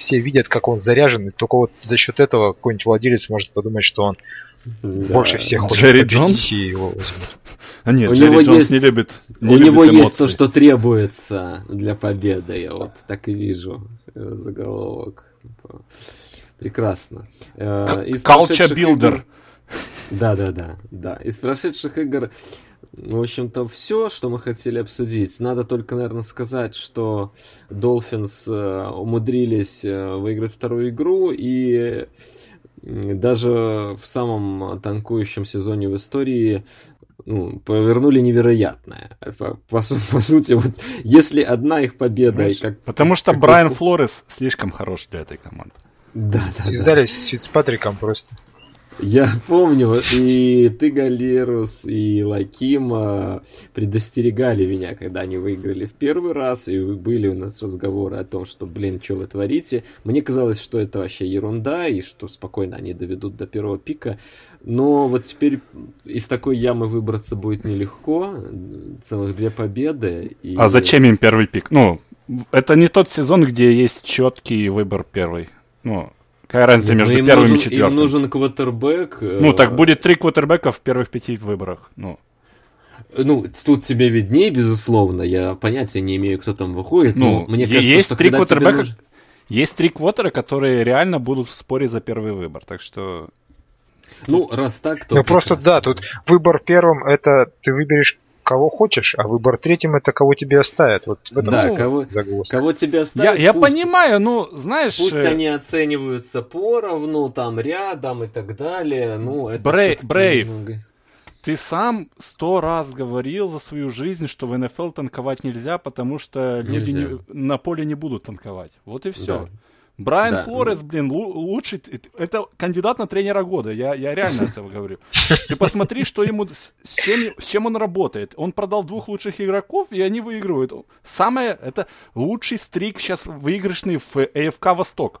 Все видят, как он заряжен, и только вот за счет этого какой-нибудь владелец может подумать, что он да. больше всех хочет Джерри Джонс? и его возьмут. А нет, у Джерри него Джонс есть, не любит не У любит него эмоций. есть то, что требуется для победы, я вот так и вижу э, заголовок. Прекрасно. Culture Builder. Да, да, да, да. Из прошедших игр, в общем-то, все, что мы хотели обсудить. Надо только, наверное, сказать, что Dolphins э, умудрились э, выиграть вторую игру и даже в самом танкующем сезоне в истории ну, повернули невероятное. По, по, по сути, вот если одна их победа... Знаешь, как, потому что как Брайан Флорес слишком хорош для этой команды. Да, да, Связались да. с Фицпатриком просто. Я помню, и ты, Галерус, и Лакима предостерегали меня, когда они выиграли в первый раз, и были у нас разговоры о том, что, блин, что вы творите. Мне казалось, что это вообще ерунда, и что спокойно они доведут до первого пика. Но вот теперь из такой ямы выбраться будет нелегко. Целых две победы. И... А зачем им первый пик? Ну, это не тот сезон, где есть четкий выбор первый. Ну, Какая разница между им первым нужен, и четвертым? Им нужен квотербек. Ну, так будет три квотербека в первых пяти выборах. Ну. Ну, тут тебе виднее, безусловно. Я понятия не имею, кто там выходит. Ну, мне кажется, есть что три квотербека. Нужен... Есть три квотера, которые реально будут в споре за первый выбор. Так что. Ну, раз так, то. Ну, просто да, тут выбор первым это ты выберешь кого хочешь, а выбор третьим это кого тебе оставят. Вот в этом да, ну, кого, загвоздка. кого тебе оставят. Я, я пусть, понимаю, ну, знаешь... Пусть э... они оцениваются поровну, там, рядом и так далее. Ну, это Брей, Брейв, немного... ты сам сто раз говорил за свою жизнь, что в НФЛ танковать нельзя, потому что нельзя. люди не, на поле не будут танковать. Вот и все. Да. Брайан да, Флорес, блин, лучший, это кандидат на тренера года, я, я реально этого говорю. Ты посмотри, что ему, с чем, с чем он работает. Он продал двух лучших игроков, и они выигрывают. Самое, это лучший стрик сейчас выигрышный в АФК Восток.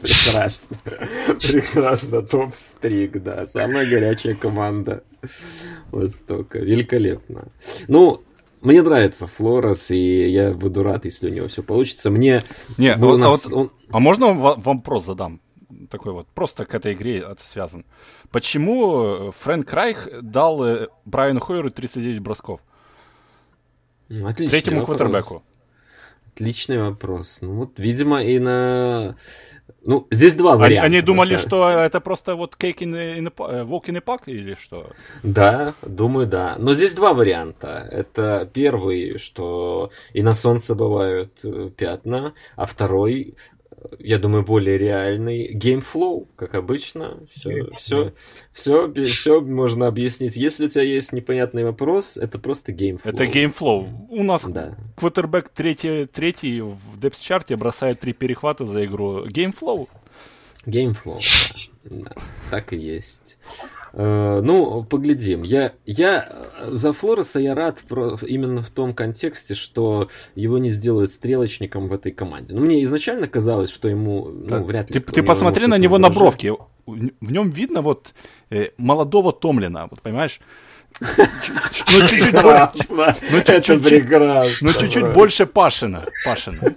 Прекрасно. Прекрасно. Топ-стрик, да. Самая горячая команда Востока. Великолепно. Ну, мне нравится Флорес, и я буду рад, если у него все получится. Мне... Не, вот, нас... а, вот, он... а можно вам вопрос задам? Такой вот, просто к этой игре это связан. Почему э, Фрэнк Райх дал э, Брайану Хойеру 39 бросков? Отличный Третьему квотербеку. Отличный вопрос. Ну вот, видимо, и на ну, здесь два варианта. Они, они думали, что это просто вот cake in, in a, walk in a park или что? Да, думаю, да. Но здесь два варианта. Это первый, что и на солнце бывают э, пятна, а второй, я думаю, более реальный. Gameflow, как обычно. Все, все, все, все можно объяснить. Если у тебя есть непонятный вопрос, это просто Gameflow. Это Gameflow. У нас да. квотербек третий, третий в депс-чарте бросает три перехвата за игру. Gameflow. Gameflow, да. да. Так и есть. Э, ну, поглядим. Я, я за Флореса я рад про, именно в том контексте, что его не сделают стрелочником в этой команде. Ну, мне изначально казалось, что ему, ну, вряд ли. Ты, ты посмотри на него на бровки. В нем видно вот э, молодого Томлина, вот понимаешь? Ну, чуть-чуть больше. Ну, чуть-чуть больше Пашина. Пашина.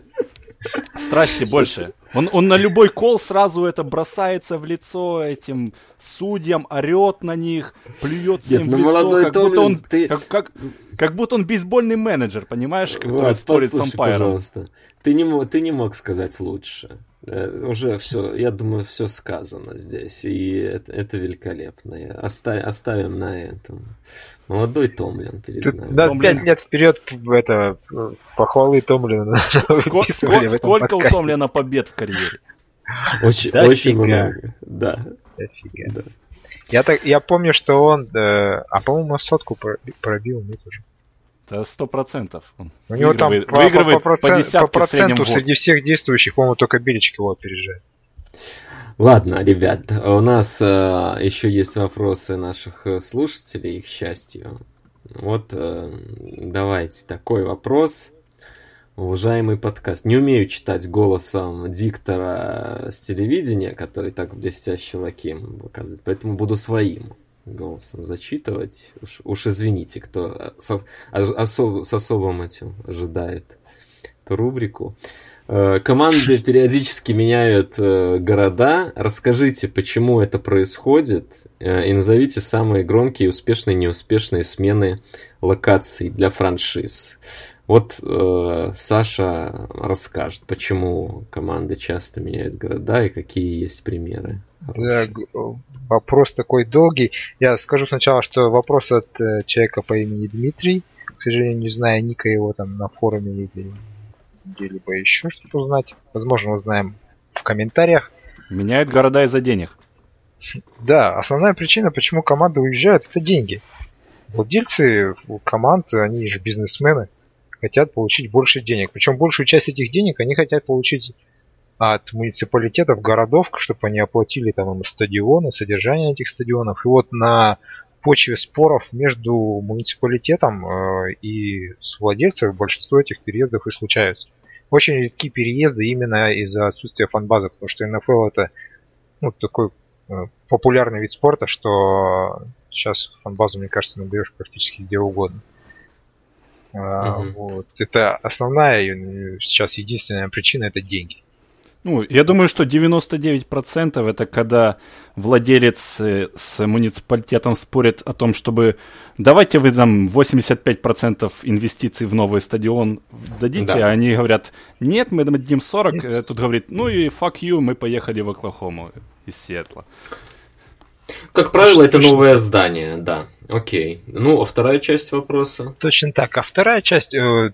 Страсти больше. Он, он на любой кол сразу это бросается в лицо этим судьям, орет на них, плюется Нет, им в ну, лицо, как Томлин, будто он, ты... как, как, как будто он бейсбольный менеджер, понимаешь, который вот, спорит с ампайром. Пожалуйста. Ты не, ты не мог сказать лучше. Э, уже все, я думаю, все сказано здесь, и это, это великолепно. Оставь, оставим на этом. Молодой Томлин перед Тут нами. Да, пять лет вперед это похвалы Томлина. Сколько, сколько, сколько у Томлина побед в карьере? Очень, да очень много. Да. да. Я, так, я помню, что он, э, а по-моему, сотку пробил, нет уже. Это сто процентов. У него там по, выигрывает по, по, по, по проценту среди всех действующих, по-моему, только Беличек его опережает. Ладно, ребят, у нас э, еще есть вопросы наших э, слушателей, к счастью. Вот э, давайте такой вопрос. Уважаемый подкаст. Не умею читать голосом диктора с телевидения, который так блестяще лаким показывает, поэтому буду своим голосом зачитывать. Уж, уж извините, кто со, особ, с особым этим ожидает эту рубрику. Э, команды периодически меняют э, города. Расскажите, почему это происходит, э, и назовите самые громкие, успешные и неуспешные смены локаций для франшиз. Вот э, Саша расскажет, почему команды часто меняют города и какие есть примеры. Да, вопрос такой долгий. Я скажу сначала, что вопрос от э, человека по имени Дмитрий. К сожалению, не знаю ника его там на форуме или где-либо еще что-то узнать. Возможно, узнаем в комментариях. Меняют города из-за денег. Да, основная причина, почему команды уезжают, это деньги. Владельцы команд, они же бизнесмены, хотят получить больше денег. Причем большую часть этих денег они хотят получить от муниципалитетов, городов, чтобы они оплатили там им стадионы, содержание этих стадионов. И вот на почве споров между муниципалитетом э, и с владельцем большинство этих переездов и случаются. Очень редки переезды именно из-за отсутствия фанбазы, потому что НФЛ это ну, такой э, популярный вид спорта, что сейчас фанбазу, мне кажется, наберешь практически где угодно. Uh-huh. Вот. Это основная сейчас единственная причина это деньги. Ну, я думаю, что 99% это когда владелец э, с муниципалитетом спорит о том, чтобы давайте вы нам 85% инвестиций в новый стадион дадите, да. а они говорят, нет, мы дадим 40, нет. Э, тут говорит, ну и fuck you, мы поехали в Оклахому из Сиэтла. Как правило, это новое здание, да. Окей. Ну, а вторая часть вопроса? Точно так. А вторая часть э,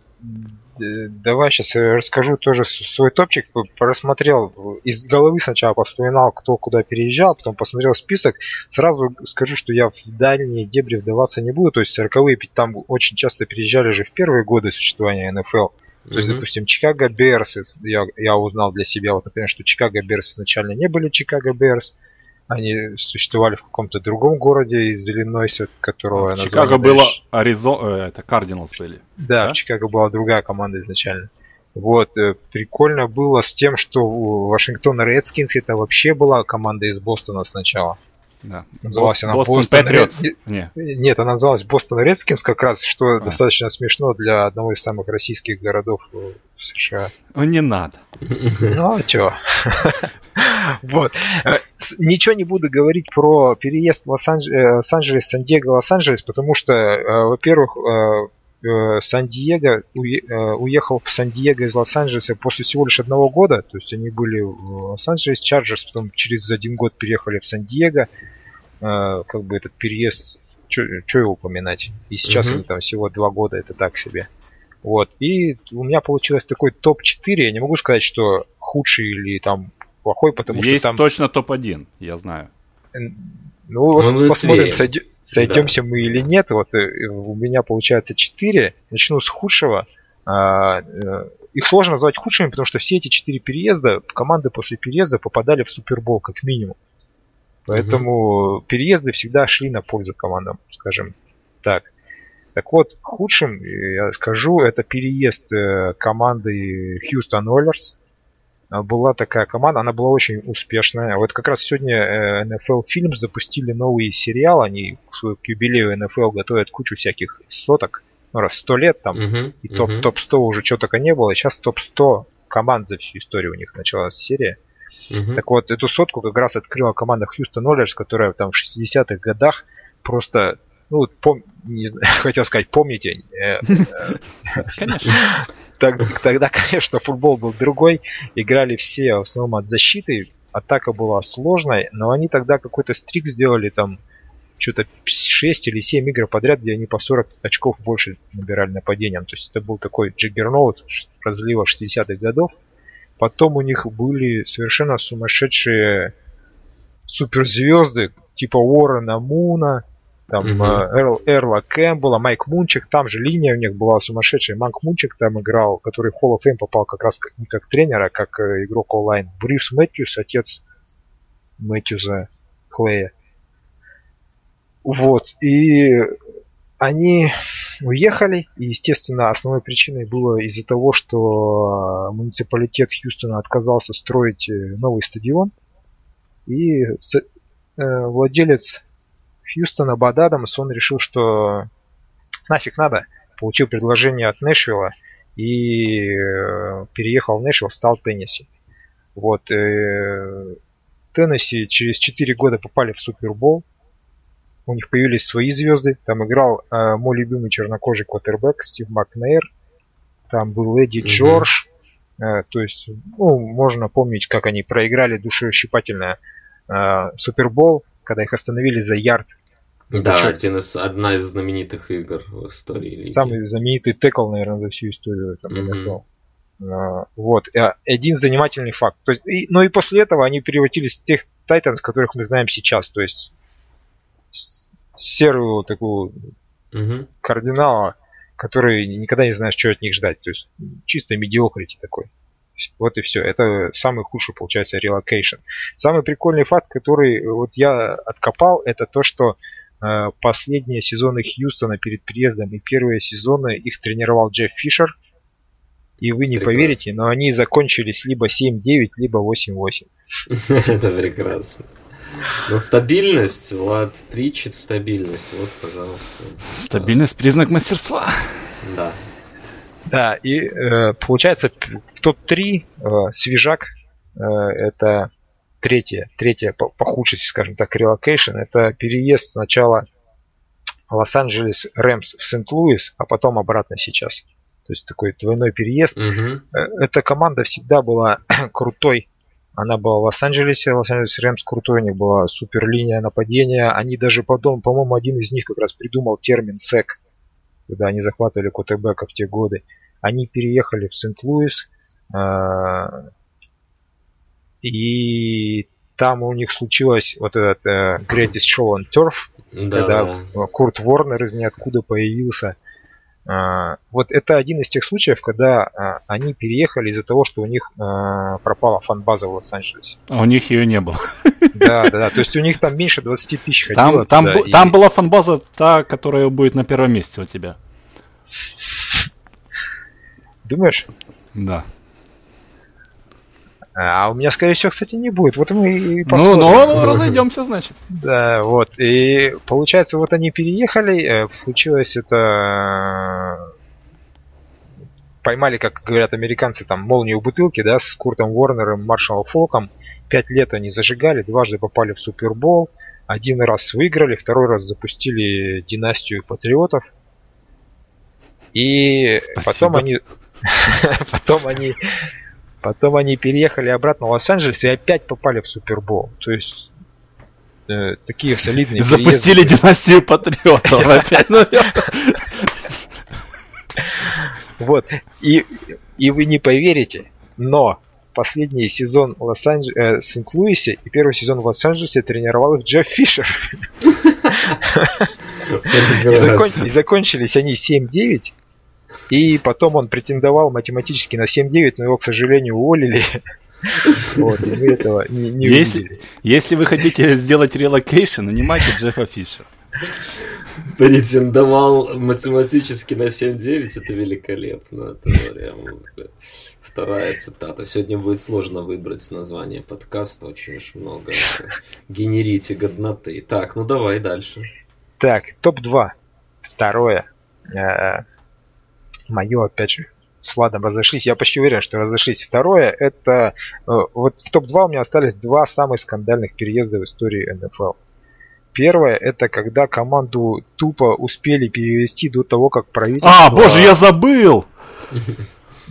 давай сейчас расскажу тоже свой топчик. Просмотрел из головы сначала, вспоминал, кто куда переезжал, потом посмотрел список. Сразу скажу, что я в дальние дебри вдаваться не буду. То есть 40-е там очень часто переезжали же в первые годы существования НФЛ. То есть, допустим, Чикаго Берс, я, я узнал для себя, вот, например, что Чикаго Берс изначально не были Чикаго Берс, они существовали в каком-то другом городе из Иллинойса, которого в Чикаго было Аризона, э, это Кардиналс были. Да, да, в Чикаго была другая команда изначально. Вот, э, прикольно было с тем, что Вашингтон Редскинс это вообще была команда из Бостона сначала. Да. Называлась она Бостон, Патриотс. Нет. Нет, она называлась Бостон Редскинс как раз, что а. достаточно смешно для одного из самых российских городов в США. Ну не надо. Ну а чё? Вот. Э, ничего не буду говорить про переезд в Лос-Анджелес, Сан-Диего, Лос-Анджелес, потому что, э, во-первых, э, Сан-Диего уехал в Сан-Диего из Лос-Анджелеса после всего лишь одного года. То есть они были в Лос-Анджелес Чарджерс, потом через один год переехали в Сан-Диего. Как бы этот переезд, что его упоминать? И сейчас угу. они там всего два года, это так себе. Вот. И у меня получилось такой топ-4. Я не могу сказать, что худший или там плохой, потому Есть что там... точно топ-1, я знаю. Ну вот Мы посмотрим, быстрее. сойдё- сойдемся мы или нет. Вот э, у меня получается 4. Начну с худшего. А, э, Их сложно назвать худшими, потому что все эти четыре переезда, команды после переезда попадали в Супербол, как минимум. Поэтому переезды всегда шли на пользу командам, скажем так. Так вот, худшим, э, я скажу, это переезд э, команды Хьюстон Oilers. А, Была такая команда, она была очень успешная. Вот как раз сегодня э, NFL Films запустили новый сериал, они к юбилею NFL готовят кучу всяких соток, ну раз сто лет там, Мгм, и топ, мгм, топ-100 уже чего только не было, сейчас топ-100 команд за всю историю у них началась серия. Мгм. Так вот, эту сотку как раз открыла команда Хьюстон Oilers, которая там в 60-х годах просто, ну, пом- не знаю, хотел сказать, помните, э, Конечно. так- тогда, конечно, футбол был другой, играли все в основном от защиты, атака была сложной, но они тогда какой-то стрик сделали там что-то 6 или 7 игр подряд, где они по 40 очков больше набирали нападением. То есть это был такой джиггерноут разлива 60-х годов. Потом у них были совершенно сумасшедшие суперзвезды, типа Уоррена Муна, там э, Эрл, Эрла Кэмпбелла, Майк Мунчик, там же линия у них была сумасшедшая. Майк Мунчик там играл, который в Hall of Fame попал как раз не как тренер, а как э, игрок онлайн. Брюс Мэтьюс, отец Мэтьюза Клея. Вот, и они уехали, и, естественно, основной причиной было из-за того, что муниципалитет Хьюстона отказался строить э, новый стадион, и э, владелец Хьюстона Бад Адамс, он решил, что нафиг надо, получил предложение от Нэшвилла и э, переехал в Нэшвилл, стал Теннесси. Вот, э, Теннесси через 4 года попали в Супербол, у них появились свои звезды. Там играл э, мой любимый чернокожий квотербек Стив Макнейр. Там был Эдди Мгм. Джордж. Э, то есть, ну, можно помнить, как они проиграли душещипательно э, Супербол, когда их остановили за ярд. Да, один из, одна из знаменитых игр в истории лиги. Самый знаменитый текл, наверное, за всю историю там. Э, Вот. А, Один занимательный факт. То есть, и- но и после этого они превратились в тех Тайтанс, которых мы знаем сейчас. То есть с- серую такую Мгм. кардинала, который никогда не знаешь, что от них ждать. То есть чисто mediocrity такой. Вот и все. Это самый худший, получается, relocation. Самый прикольный факт, который вот я откопал, это то, что э, последние сезоны Хьюстона перед переездом и первые сезоны их тренировал Джефф Фишер. И вы не Прекрасно. поверите, но они закончились либо 7-9, либо 8-8. Это прекрасно. Но стабильность, Влад причит стабильность. Вот, пожалуйста. Стабильность признак мастерства. Да. Да, и э, получается в топ-3 э, свежак э, это третье, третье по, по худшести, скажем так, релокейшн. Это переезд сначала Лос-Анджелес Рэмс в Сент-Луис, а потом обратно сейчас. То есть такой двойной переезд. Э, Эта команда всегда была крутой. Она была в Лос-Анджелесе, Лос-Анджелес Рэмс крутой, у них была супер линия нападения. Они даже потом, по-моему, один из них как раз придумал термин сек, когда они захватывали Котебека в те годы. Они переехали в Сент-Луис, э, и там у них случилось вот этот э, Greatest Show on Turf, Да, когда да. Курт Ворнер из ниоткуда появился. А, Вот это один из тех случаев, когда а, они переехали из-за того, что у них а, пропала фан-база в Лос-Анджелесе. А у них ее не было. Да, да, да. То есть у них там меньше 20 тысяч ходило. Там, там, и- там была фанбаза та, которая будет на первом месте у тебя. Думаешь? Да. А у меня, скорее всего, кстати, не будет. Вот мы и Ну, посмотрим. ну, разойдемся, значит. Да, вот. И получается, вот они переехали, э, случилось это... э, Поймали, как говорят американцы, там, молнию в бутылке, да, с Куртом Уорнером, Маршалом Фолком. Пять лет они зажигали, дважды попали в Супербол. Один раз выиграли, второй раз запустили династию патриотов. И Спасибо. потом они... Потом они... Потом они переехали обратно в Лос-Анджелес и опять попали в Супербол. То есть э, такие солидные Запустили переезды. династию патриотов опять. Ну, Вот. И, и вы не поверите, но последний сезон в Лос-Анджелесе, э, Сент-Луисе и первый сезон в Лос-Анджелесе тренировал их Джефф Фишер. И закончились они 7-9. И потом он претендовал математически на 7-9, но его, к сожалению, уволили. Вот, и мы этого не, не если, увидели. если вы хотите сделать релокейшн, нанимайте Джеффа Фишера. Претендовал математически на 7-9, это великолепно. Это прям вторая цитата. Сегодня будет сложно выбрать название подкаста, очень уж много генерите годноты. Так, ну давай дальше. Так, топ-2. Второе. Э, Мое, опять же, с Владом разошлись. Я почти уверен, что разошлись. Второе, это... э, Вот в топ-2 у меня остались два самых скандальных переезда в истории НФЛ. Первое, это когда команду тупо успели перевести до того, как правительство... А, боже, я забыл!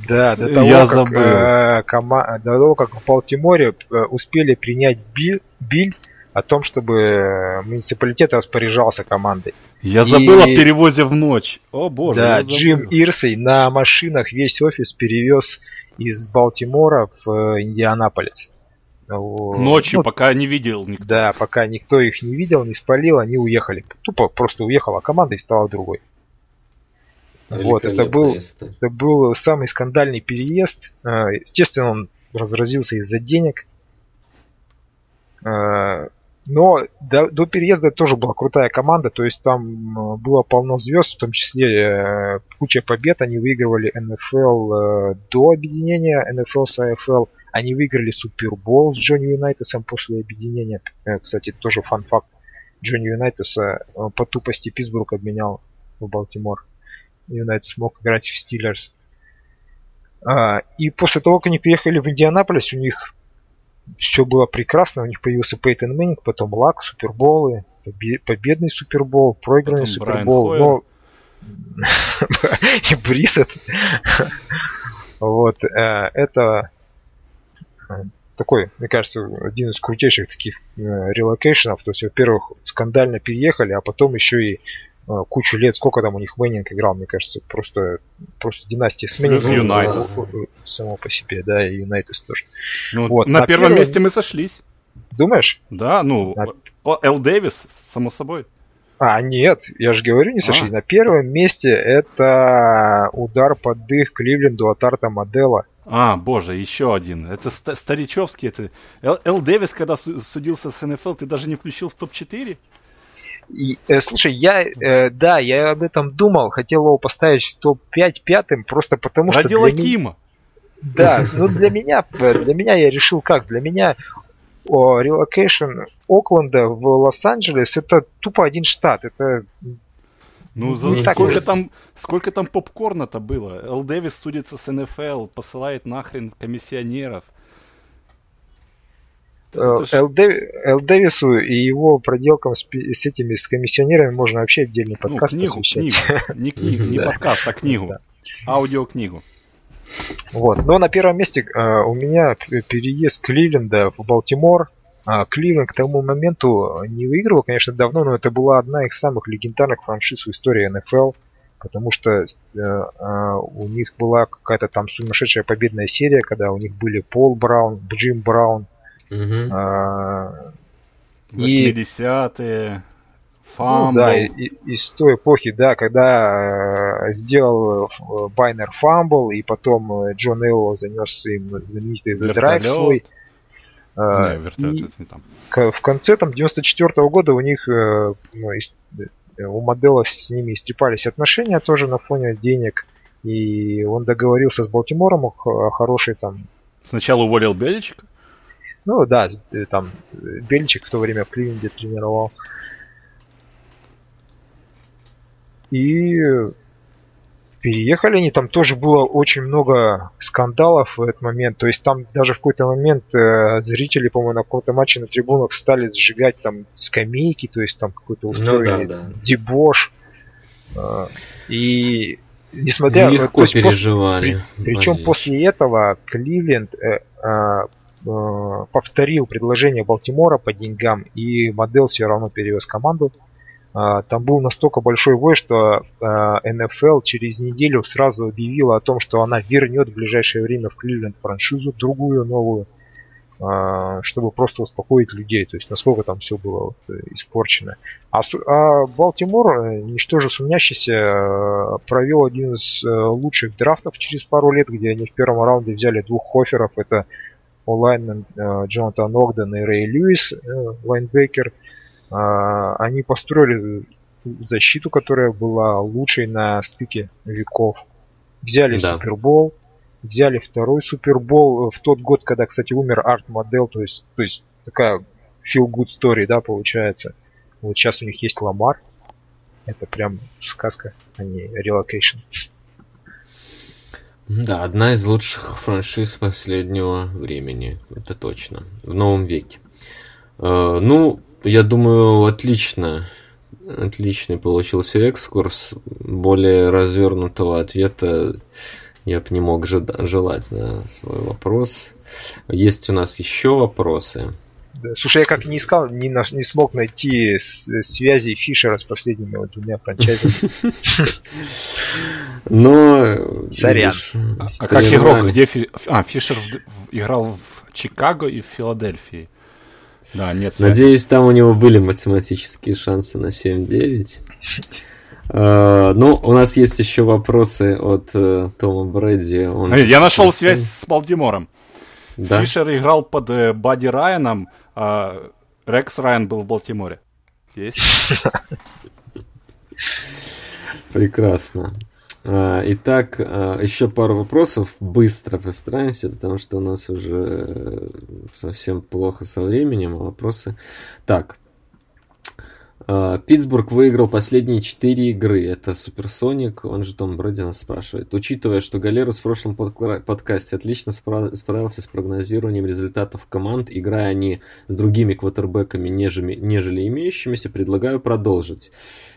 Да, до того, Я как, забыл. э, кома- до того, как в Балтиморе э, успели принять биль, биль о том, чтобы э, муниципалитет распоряжался командой. Я И- забыл о перевозе в ночь. О, боже, да. Джим Ирсей на машинах весь офис перевез из Балтимора в э, Индианаполис. Ночью, ну, пока не видел никто. Да, пока никто их не видел, не спалил, они уехали. Тупо просто уехала команда и стала другой. Вот, это был, это был самый скандальный переезд. Э, Естественно, он разразился из-за денег. Э, Но до, до переезда тоже была крутая команда, то есть там э, было полно звезд, в том числе э, куча побед. Они выигрывали НФЛ э, до объединения НФЛ с АФЛ. Они выиграли Супербол с Джонни Юнайтесом после объединения. Э, Кстати, тоже фан-факт. Джонни Юнайтеса э, по тупости Питтсбург обменял в Балтимор. Юнайтед смог играть в Стиллерс. А, и после того, как они приехали в Индианаполис, у них все было прекрасно. У них появился Пейтон Мэннинг, потом Лак, Суперболы, побе- победный Супербол, проигранный Потом Брайан Супербол. Хойер. Но... И Брисет. Вот. э, Это э, такой, мне кажется, один из крутейших таких э, релокейшенов. То есть, во-первых, скандально переехали, а потом еще и кучу лет, сколько там у них Мэннинг играл, мне кажется, просто, просто династия с Плюс Мэннингом. Юнайтед. э, Само по себе, да, и Юнайтед тоже. Ну, Вот, на на первом первом- месте мы сошлись. Думаешь? Да, ну, На- о, Эл Дэвис, само собой. А, нет, я же говорю, не сошли. А. На первом месте это удар под дых Кливленду от Арта Модела. А, боже, еще один. Это ста- старичевский. Это... Эл, Эл Дэвис, когда су- судился с НФЛ, ты даже не включил в топ-4? И, э, слушай, я, э, да, я об этом думал, хотел его поставить в топ-5 пятым, просто потому что... Ради для меня- Лакима. Да, ну для меня, для меня я решил как, для меня релокейшн Окленда в Лос-Анджелес это тупо один штат, это Ну, за- сколько, там, сколько там попкорна-то было? Эл Дэвис судится с НФЛ, посылает нахрен комиссионеров. Э, ж- Эл, Дэви- Эл Дэвису и его проделкам с, с этими с комиссионерами можно вообще отдельный ну, подкаст книгу, посвящать. книгу. Не книгу, не подкаст, а книгу. Аудиокнигу. Вот. Но на первом месте э, у меня переезд Кливленда в Балтимор. А, Кливленд к тому моменту не выигрывал, конечно, давно, но это была одна из самых легендарных франшиз в истории НФЛ, потому что э, э, у них была какая-то там сумасшедшая победная серия, когда у них были Пол Браун, Джим Браун, Мгм. а, И- 80-е, Ну, фамбл. да, и- и- из той эпохи, да, когда э, сделал э, Байнер фамбл, и потом э, Джон Элуэй занес им знаменитый The Drive свой. Не, Э, вертолет, и это не там. к- в конце там 94 года у них э, ну, у модела с ними истрепались отношения тоже на фоне денег. И он договорился с Балтимором о хорошей там Сначала уволил Беличика. Ну да, э, там э, Бельчик в то время в Кливленде тренировал. И переехали они, там тоже было очень много скандалов в этот момент. То есть там даже в какой-то момент э, зрители, по-моему, на каком-то матче на трибунах стали сжигать там скамейки, то есть там какой-то устроили Ну да, да. дебош. Э, И несмотря то Легко переживали. причем после этого Кливленд э, э, повторил предложение Балтимора по деньгам, и Модел все равно перевез команду А, там был настолько большой вой, что НФЛ через неделю сразу объявила о том, что она вернет в ближайшее время в Кливленд франшизу, другую новую, чтобы просто успокоить людей. То есть насколько там все было вот, э, испорчено. А, а Балтимор, э, ничтоже сумнящийся, э, провел один из лучших драфтов через пару лет, где они в первом раунде взяли двух хоферов. Это онлайнмен Джонатан Огден и Рэй Льюис, лайнбекер. А, они построили защиту, которая была лучшей на стыке веков. Взяли да. Супербол, взяли второй Супербол в тот год, когда, кстати, умер Арт Модел, то есть, то есть такая feel good story, да, получается. Вот сейчас у них есть Ламар. Это прям сказка, а не релокейшн. Да, одна из лучших франшиз последнего времени, это точно, в новом веке. Э, ну, я думаю, отлично. Отличный получился экскурс. Более развернутого ответа я бы не мог желать на свой вопрос. Есть у нас еще вопросы. Да, слушай, я как не искал, не, на, не смог найти связи Фишера с последними вот двумя франчайзами. Но... Сорян. А, а как игрок, где... А, Фишер играл в Чикаго и в Филадельфии. Да, нет связи. Надеюсь, там у него были математические шансы на 7-9. Uh, ну, у нас есть еще вопросы от uh, Тома Брэдди. Он Я нашел связь с Балдимором. Да? Фишер играл под uh, Бадди Райаном, а Рекс Райан был в Балтиморе. Есть? Прекрасно. А, итак, а, еще пару вопросов. Быстро постараемся, потому что у нас уже совсем плохо со временем. А вопросы... Так. Питтсбург выиграл последние четыре игры. Это Суперсоник, он же Том Брэди нас спрашивает. Учитывая, что Галерус в прошлом подкасте отлично справился с прогнозированием результатов команд, играя они с другими квотербеками, нежели, нежели имеющимися, предлагаю продолжить.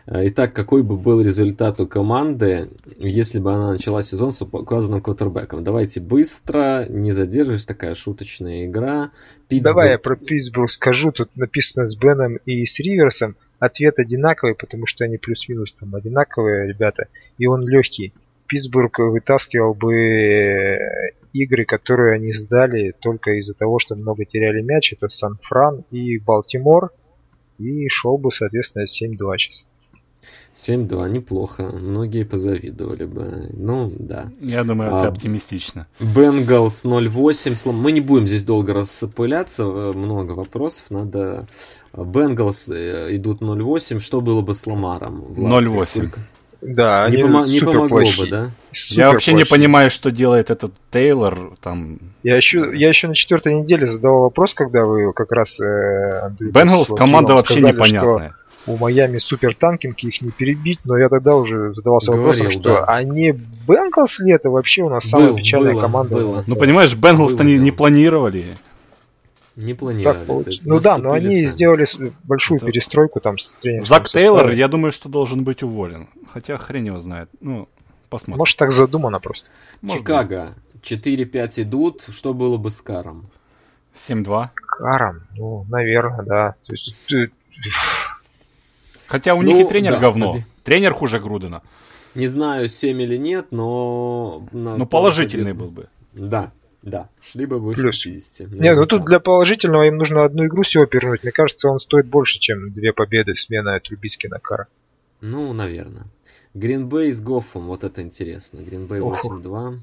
Э, итак, какой бы был результат у команды, если бы она начала сезон с указанным квотербеком? Давайте быстро, не задерживаясь, такая шуточная игра. Питтсбург... Давай я про Питтсбург скажу. Тут написано с Беном и с Риверсом. Ответ одинаковый, потому что они плюс-минус там одинаковые ребята. И он легкий. Питтсбург вытаскивал бы э, игры, которые они сдали только из-за того, что много теряли мяч. Это Сан-Фран и Балтимор. И шел бы, соответственно, 7-2 сейчас. 7-2, неплохо. Многие позавидовали бы. Ну, да. Я думаю, а, это оптимистично. Бенгалс 0-8. Мы не будем здесь долго распыляться. Э, много вопросов. Надо... Бенгалс э, идут 0-8. Что было бы с Ламаром? 0-8. Да, не, помо- не помогло плохие. бы, да? Супер я вообще плохие. не понимаю, что делает этот Тейлор там. Я еще, я еще на четвертой неделе задавал вопрос, когда вы как раз э, Бенгалс команда вообще сказали, непонятная. Что у Майами супер танкинг, их не перебить, но я тогда уже задавался Говорил, вопросом, что да. они Бенглс ли это вообще у нас Был, самая печальная было, команда? Было. Ну понимаешь, Бенглс-то не, не планировали. Не планировали. Так, получ... Ну да, но они сами. сделали большую это... перестройку там с Зак Тейлор, я думаю, что должен быть уволен. Хотя хрен его знает. Ну, посмотрим. Может так задумано просто. Может Чикаго. 4-5 идут. Что было бы с Каром? 7-2. Каром? Ну, наверное, да. То есть Хотя у ну, них и тренер да, говно. Оби... Тренер хуже Грудена. Не знаю, 7 или нет, но... Ну, положительный был бы. Да, да, шли бы выше Плюс. 50. Нет, ну тут для положительного им нужно одну игру всего перевернуть. Мне кажется, он стоит больше, чем две победы смена Трубицки на Кара. Ну, наверное. Гринбей с Гофом, вот это интересно. Гринбей 8-2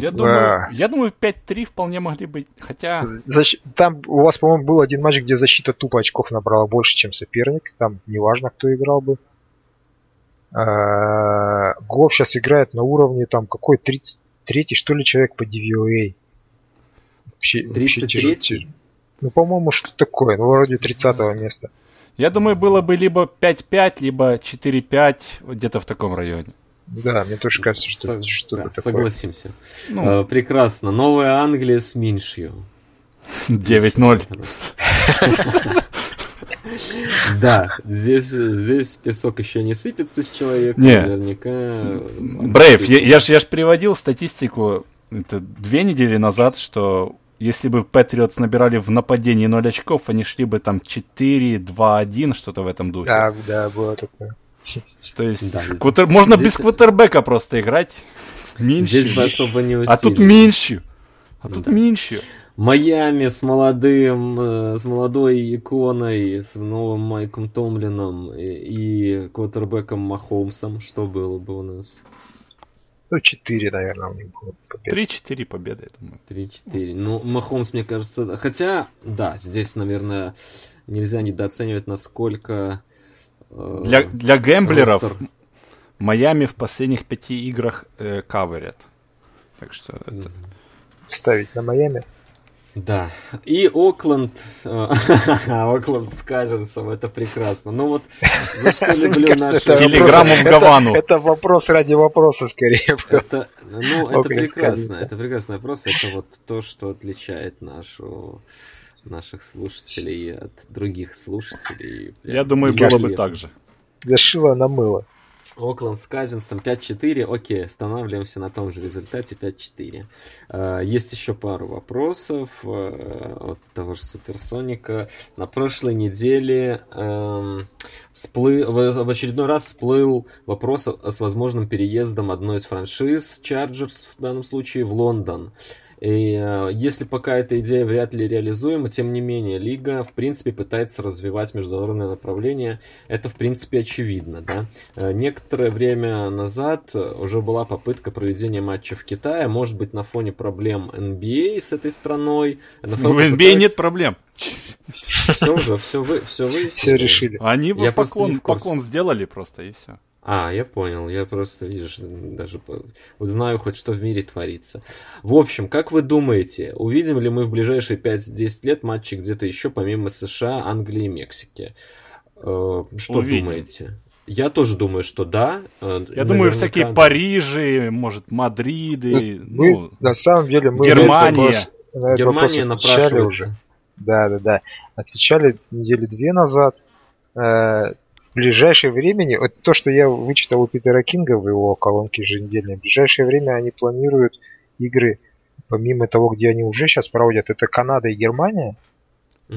Я думаю, я думаю 5-3 вполне могли быть, хотя... Защ... Там у вас, по-моему, был один матч, где защита тупо очков набрала больше, чем соперник. Там неважно, кто играл бы. А, Гоф сейчас играет на уровне там какой 33 что ли человек по DVOA. Вообще, 33 Ну, по-моему, что такое. Ну, вроде 30 места. Я думаю, было бы либо 5-5, либо 4-5, где-то в таком районе. Да, мне тоже кажется, что Со- что-то да, такое. Согласимся. Ну, э, прекрасно. Новая Англия с Миншью. 9-0. Да, здесь, здесь песок еще не сыпется с человека, не. наверняка. Брейв, я, я ж, я ж приводил статистику это две недели назад, что если бы Патриотс набирали в нападении 0 очков, они шли бы там 4-2-1, что-то в этом духе. Да, да, было такое. То есть Да, квотер- можно здесь- без квотербека просто играть. Меньше. Здесь бы особо не А тут усилили. меньше. А тут Да. меньше. Майами с молодым, э, с молодой иконой, с новым Майком Томлином и, и квотербеком Махомсом. Что было бы у нас? Ну, 4, наверное, у них было. побед. 3-4 победы, я думаю. 3-4. Ну, Махомс, мне кажется... Хотя, да, здесь, наверное, нельзя недооценивать, насколько... э, Для, для гэмблеров ростер- Майами в последних пяти играх э, каверят. Так что это... Ставить на Майами. Да. И Окленд... э, Окленд с Казинсом, это прекрасно. Ну вот, за что люблю это Телеграмму в Гавану. Это, вопрос ради вопроса, скорее. Это, ну, это прекрасно, это прекрасный вопрос. Это вот то, что отличает нашу наших слушателей от других слушателей. Я думаю, было бы так же. Для шила на мыло. Окленд с Казинсом 5-4. Окей, останавливаемся на том же результате 5-4. Э, Есть еще пару вопросов э, от того же Суперсоника. На прошлой неделе эм, в очередной раз всплыл вопрос с возможным переездом одной из франшиз, Chargers в данном случае, в Лондон. И э, если пока эта идея вряд ли реализуема, тем не менее, Лига, в принципе, пытается развивать международное направление. Это, в принципе, очевидно, да. Э, Некоторое время назад уже была попытка проведения матча в Китае, может быть, на фоне проблем NBA с этой страной. В NBA нет проблем. Все уже, все, вы, все выяснили. Все решили. Они бы Я поклон, поклон сделали просто, и все. А, я понял. Я просто, видишь, даже вот знаю хоть что в мире творится. В общем, как вы думаете, увидим ли мы в ближайшие 5-10 лет матчи где-то еще помимо США, Англии и Мексики? Э, Что Увидим. думаете? Я тоже думаю, что да. Э, Я думаю, наверняка всякие да. Парижи, может, Мадриды, Мы, ну, на самом деле, мы Германия. на этот вопрос- на Германия напрашивается. уже. Да, да, да. Отвечали недели две назад. В ближайшее время, вот то, что я вычитал у Питера Кинга в его колонке еженедельной, в ближайшее время они планируют игры, помимо того, где они уже сейчас проводят, это Канада и Германия.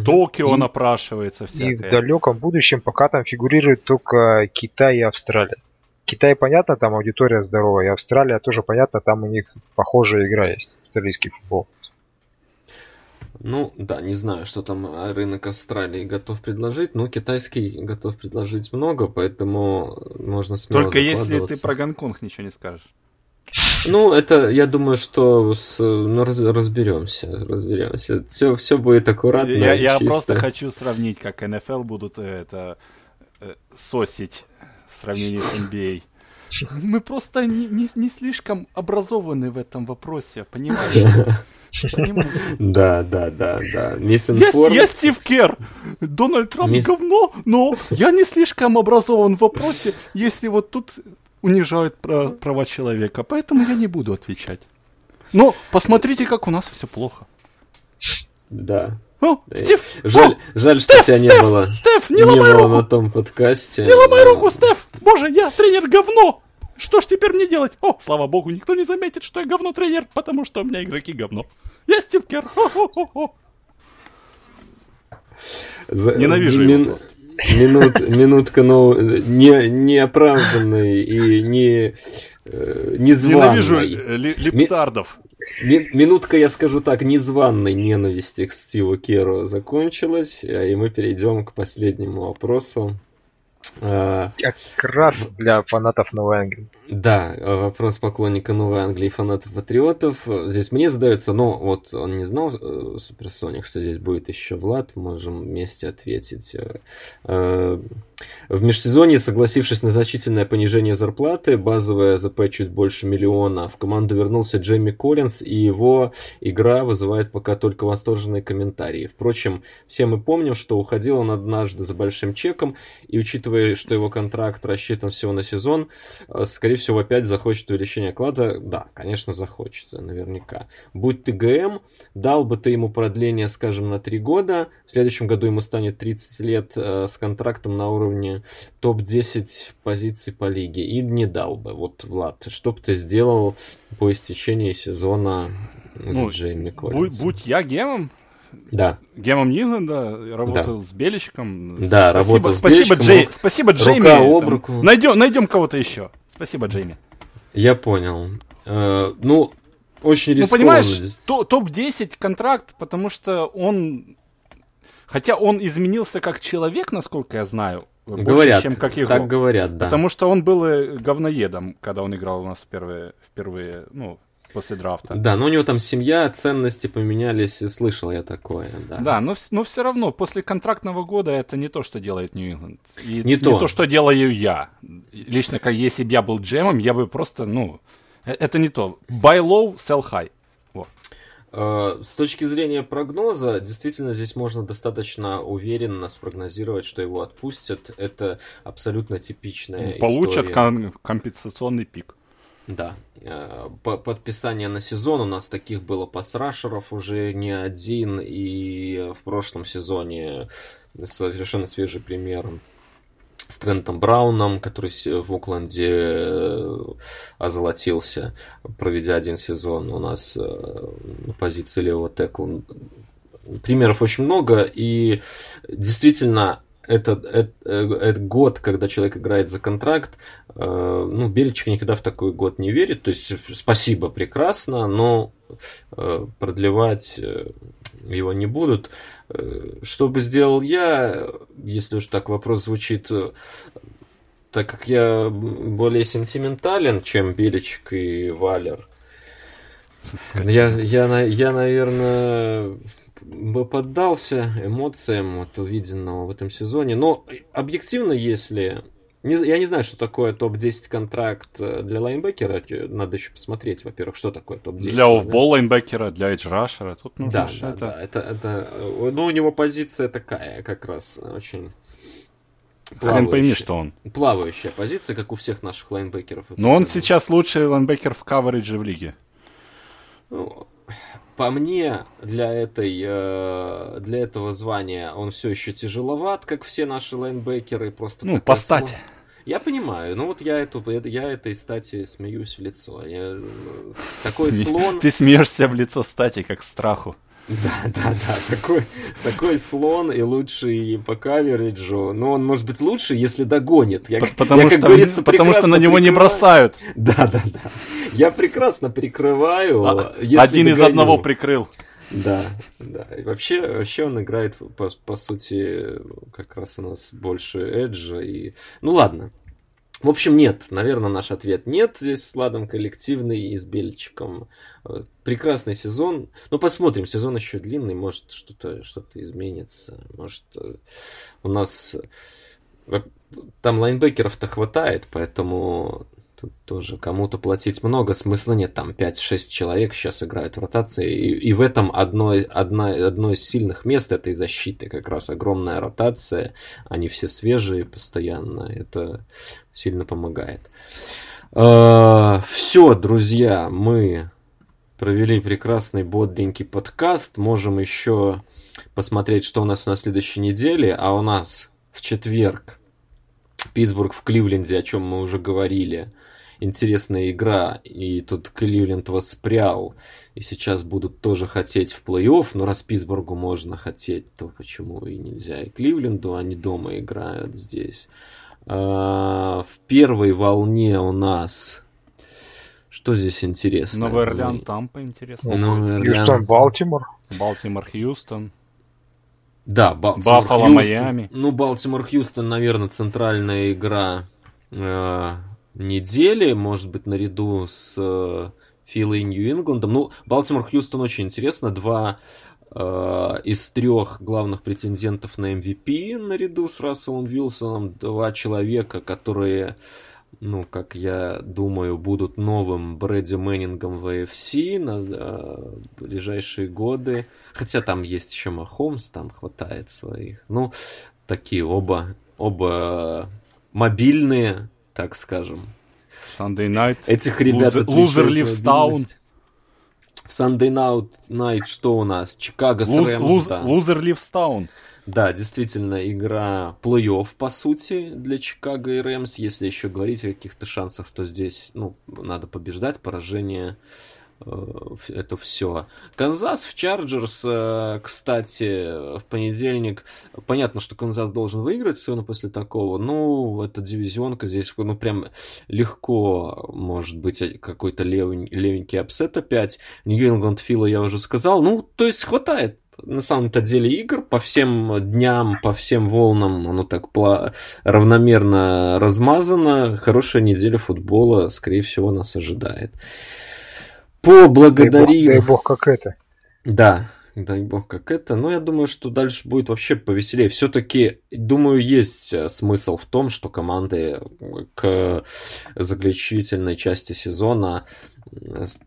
Токио И- напрашивается и в всякое. далеком будущем пока там фигурируют только Китай и Австралия. Китай, понятно, там аудитория здоровая, и Австралия тоже понятно, там у них похожая игра есть, австралийский футбол. Ну, да, не знаю, что там э, рынок Австралии готов предложить, но китайский готов предложить много, поэтому можно смело Только если ты про Гонконг ничего не скажешь. Ну, это, я думаю, что с, ну, раз- разберемся, разберемся. Все, все будет аккуратно. Я, я чисто. просто хочу сравнить, как НФЛ будут э, это э, сосить в сравнении с NBA. Мы просто не, не, не слишком образованы в этом вопросе, понимаете? Понимаете? Да, да, да, да. Я, Misinformed. я Стив Кер. Дональд Трамп говно, но я не слишком образован в вопросе, если вот тут унижают пра- права человека. Поэтому я не буду отвечать. Но посмотрите, как у нас все плохо. Да. О, Да, Стив, Жаль, о, жаль, что Стеф, тебя не Стеф, было. Стеф, не не ломай было руку, на том подкасте. не ломай руку, Стеф. Боже, я тренер говно. Что ж теперь мне делать? О, слава богу, никто не заметит, что я говно тренер, потому что у меня игроки говно. Я Стив Кер. За- Ненавижу его просто. Минут, минутка, ну, не, неоправданной и не, э, незваной. Ненавижу э, ли- лептардов. Ми- Минутка, я скажу так, незваной ненависти к Стиву Керу закончилась, э, и мы перейдем к последнему вопросу. А, Как раз для фанатов Новой Англии. Да, э, вопрос поклонника Новой Англии и фанатов Патриотов. Э, Здесь мне задается, но вот он не знал, э, Суперсоник, что здесь будет еще Влад, можем вместе ответить. Э, В межсезонье, согласившись на значительное понижение зарплаты, базовая ЗП чуть больше миллиона, в команду вернулся Джейми Коллинз, и его игра вызывает пока только восторженные комментарии. Впрочем, все мы помним, что уходил он однажды за большим чеком, и учитывая, что его контракт рассчитан всего на сезон, э, скорее всего, опять захочет увеличение оклада. Да, конечно, захочет, наверняка. Будь ты ГМ, дал бы ты ему продление, скажем, на 3 года, в следующем году ему станет 30 лет э, с контрактом на уровне топ-10 позиций по лиге, и не дал бы. Вот, Влад, что бы ты сделал по истечении сезона за Ну, Джейми Будь, будь я гемом, Да. гемом Ниланда, работал с Беличком. Да, спасибо, работал с спасибо, Беличком, Джей, рук- спасибо, Джейми. рука об там. руку. Найдем, найдем кого-то еще. Спасибо, Джейми. Я понял. Э, ну, очень Ну, рискованно. понимаешь, то- топ-10 контракт, потому что он... Хотя он изменился как человек, насколько я знаю, больше, говорят, чем как игрок. так говорят, да. Потому что он был э, говноедом, когда он играл у нас впервые, впервые ну, после драфта. Да, но у него там семья, ценности поменялись, и слышал я такое, да. Да, но, но все равно, после контрактного года это не то, что делает Нью-Ингланд. И Не то. что делаю я. Лично, как если бы я был джемом, я бы просто, ну, э- это не то. Buy low, sell high. Вот. Э, С точки зрения прогноза, действительно, здесь можно достаточно уверенно спрогнозировать, что его отпустят. Это абсолютно типичная Получат история. ком- компенсационный пик. Да. Э, по- Подписание на сезон. У нас таких было пасрашеров уже не один, и в прошлом сезоне совершенно свежий пример с Трентом Брауном, который в Окленде э, озолотился, проведя один сезон у нас э, на позиции левого текла. Примеров очень много, и действительно этот, этот, этот год, когда человек играет за контракт, э, ну, Беличек никогда в такой год не верит. То есть, спасибо, прекрасно, но э, продлевать э, его не будут. Э, Что бы сделал я, если уж так вопрос звучит, э, так как я более сентиментален, чем Беличек и Валер, я, я, на- я, наверное, бы поддался эмоциям от увиденного в этом сезоне. Но объективно, если... не я не знаю, что такое топ-10 контракт э, для лайнбекера. Надо еще посмотреть, во-первых, что такое топ-10. Для off-ball лайнбекера, для эдж-рашера. Тут нужно Да, да, это... да. Это, это, э, ну, у него позиция такая, как раз очень... Хрен пойми, что он. Плавающая позиция, как у всех наших лайнбекеров. Но он сейчас лучший лайнбекер в каверидже в лиге. Ну, По мне, для, этой, э, для этого звания он все еще тяжеловат, как все наши лайнбекеры. Просто Ну, по стати. слон. Я понимаю, ну вот я, эту, я этой стати смеюсь в лицо. Я, э, такой Сме- слон... Ты смеешься в лицо стати, как страху. Да, да, да, такой, такой слон и лучший по кавериджу. Ну, он может быть лучше, если догонит. Я, П- я, Потому, как что, говорится, потому что на него не прикрываю. бросают. Да, да, да. Я прекрасно прикрываю. А, Один из догоню. одного прикрыл. Да, да. И вообще, вообще он играет, по, по сути, как раз у нас больше эджа. И... Ну ладно. В общем, нет. Наверное, наш ответ нет. Здесь с Ладом коллективный и с Бельчиком. Э, Прекрасный сезон. Ну, посмотрим. Сезон еще длинный. Может, что-то что изменится. Может, э, у нас... э, Там лайнбекеров-то хватает, поэтому тут тоже кому-то платить много, смысла нет, там 5-6 человек сейчас играют в ротации, и, и в этом одно, одна, одно из сильных мест этой защиты, как раз огромная ротация, они все свежие постоянно, это сильно помогает. Все, друзья, мы провели прекрасный бодленький подкаст, можем еще посмотреть, что у нас на следующей неделе, а у нас в четверг Питтсбург в Кливленде, о чем мы уже говорили. Интересная игра, и тут Кливленд воспрял, и сейчас будут тоже хотеть в плей-офф, но раз Питтсбургу можно хотеть, то почему и нельзя и Кливленду, они дома играют здесь. А, в первой волне у нас... Что здесь интересно? Новый Орлеан, Тампа, интересно. Новый Орлеан. Хьюстон, Балтимор. Балтимор, Хьюстон. Да, Балтимор, Баффало, Хьюстон. Майами. Ну, Балтимор, Хьюстон, наверное, центральная игра э, недели, может быть, наряду с э, Филой и Нью-Ингландом. Ну, Балтимор, Хьюстон очень интересно. Два э, из трех главных претендентов на MVP наряду с Расселом Вилсоном. Два человека, которые, ну, как я думаю, будут новым Брэди Мэннингом в AFC на э, ближайшие годы. Хотя там есть еще Махомс, там хватает своих. Ну, такие оба, оба мобильные, так скажем. Sunday Night. Этих ребят Лузер Ливстаун. мобильность. В Sunday Night, Night что у нас? Чикаго с Рэмс, луз- да. Лузер Ливстаун. Да, действительно, игра плей-офф, по сути, для Чикаго и Рэмс. Если еще говорить о каких-то шансах, то здесь, ну, надо побеждать. Поражение это все. Канзас в Чарджерс, кстати, в понедельник. Понятно, что Канзас должен выиграть сегодня после такого. Ну, это дивизионка здесь, ну, прям легко может быть какой-то левый, левенький апсет опять. Нью-Ингланд Фила я уже сказал. Ну, то есть хватает на самом-то деле игр по всем дням, по всем волнам оно так равномерно размазано. Хорошая неделя футбола, скорее всего, нас ожидает. Поблагодарим... Дай бог, дай бог как это. Да, дай бог как это. Но я думаю, что дальше будет вообще повеселее. Все-таки, думаю, есть э, смысл в том, что команды к заключительной части сезона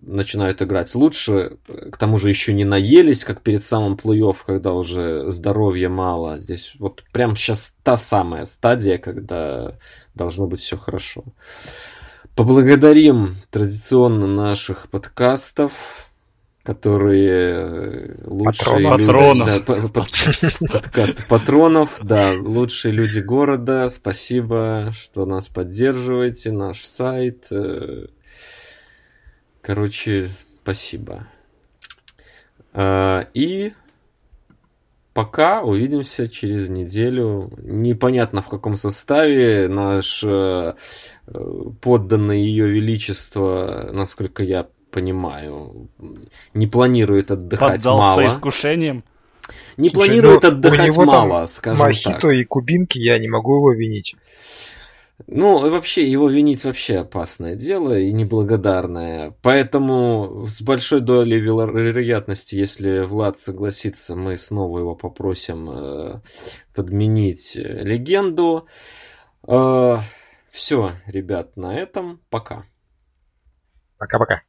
начинают играть лучше. К тому же еще не наелись, как перед самым плей-офф, когда уже здоровья мало. Здесь вот прям сейчас та самая стадия, когда должно быть все хорошо. Поблагодарим традиционно наших подкастов, которые лучшие патронов. люди... Да, подкастов патронов, да, лучшие люди города. Спасибо, что нас поддерживаете, наш сайт. Э, короче, спасибо. А, и пока увидимся через неделю. Непонятно в каком составе. Наш подданный ее величество, насколько я понимаю, не планирует отдыхать Поддался мало. искушением. Не Слушай, планирует ну, отдыхать мало, скажем мохито так. и кубинки, я не могу его винить. Ну, вообще, его винить вообще опасное дело и неблагодарное. Поэтому с большой долей вероятности, если Влад согласится, мы снова его попросим э, подменить легенду. Э, все, ребят, на этом. Пока. Пока-пока.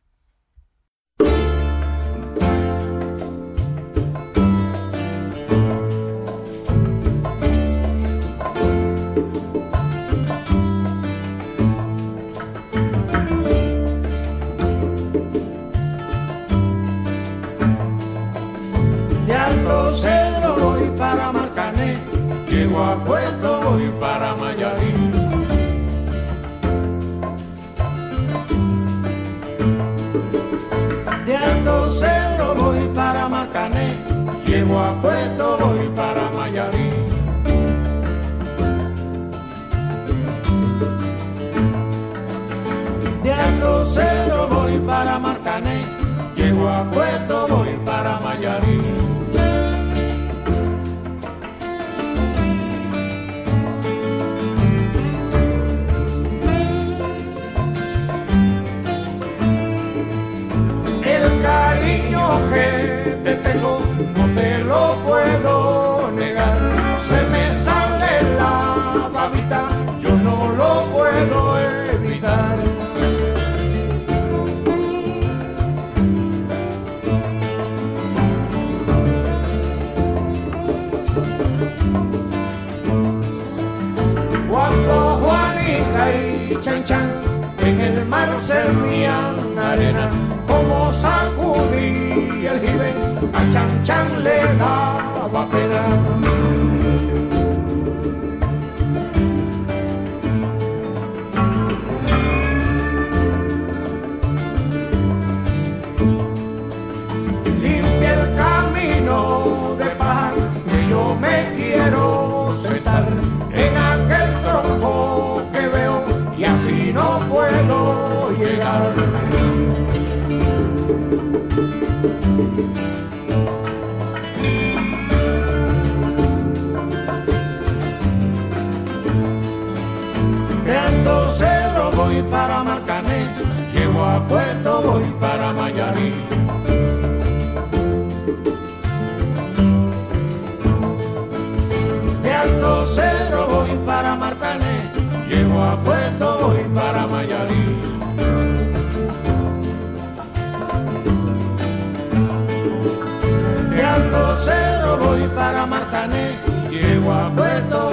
llego a Puerto, voy para llego a voy para Mayarín. chẳng chẳng lẽ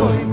foi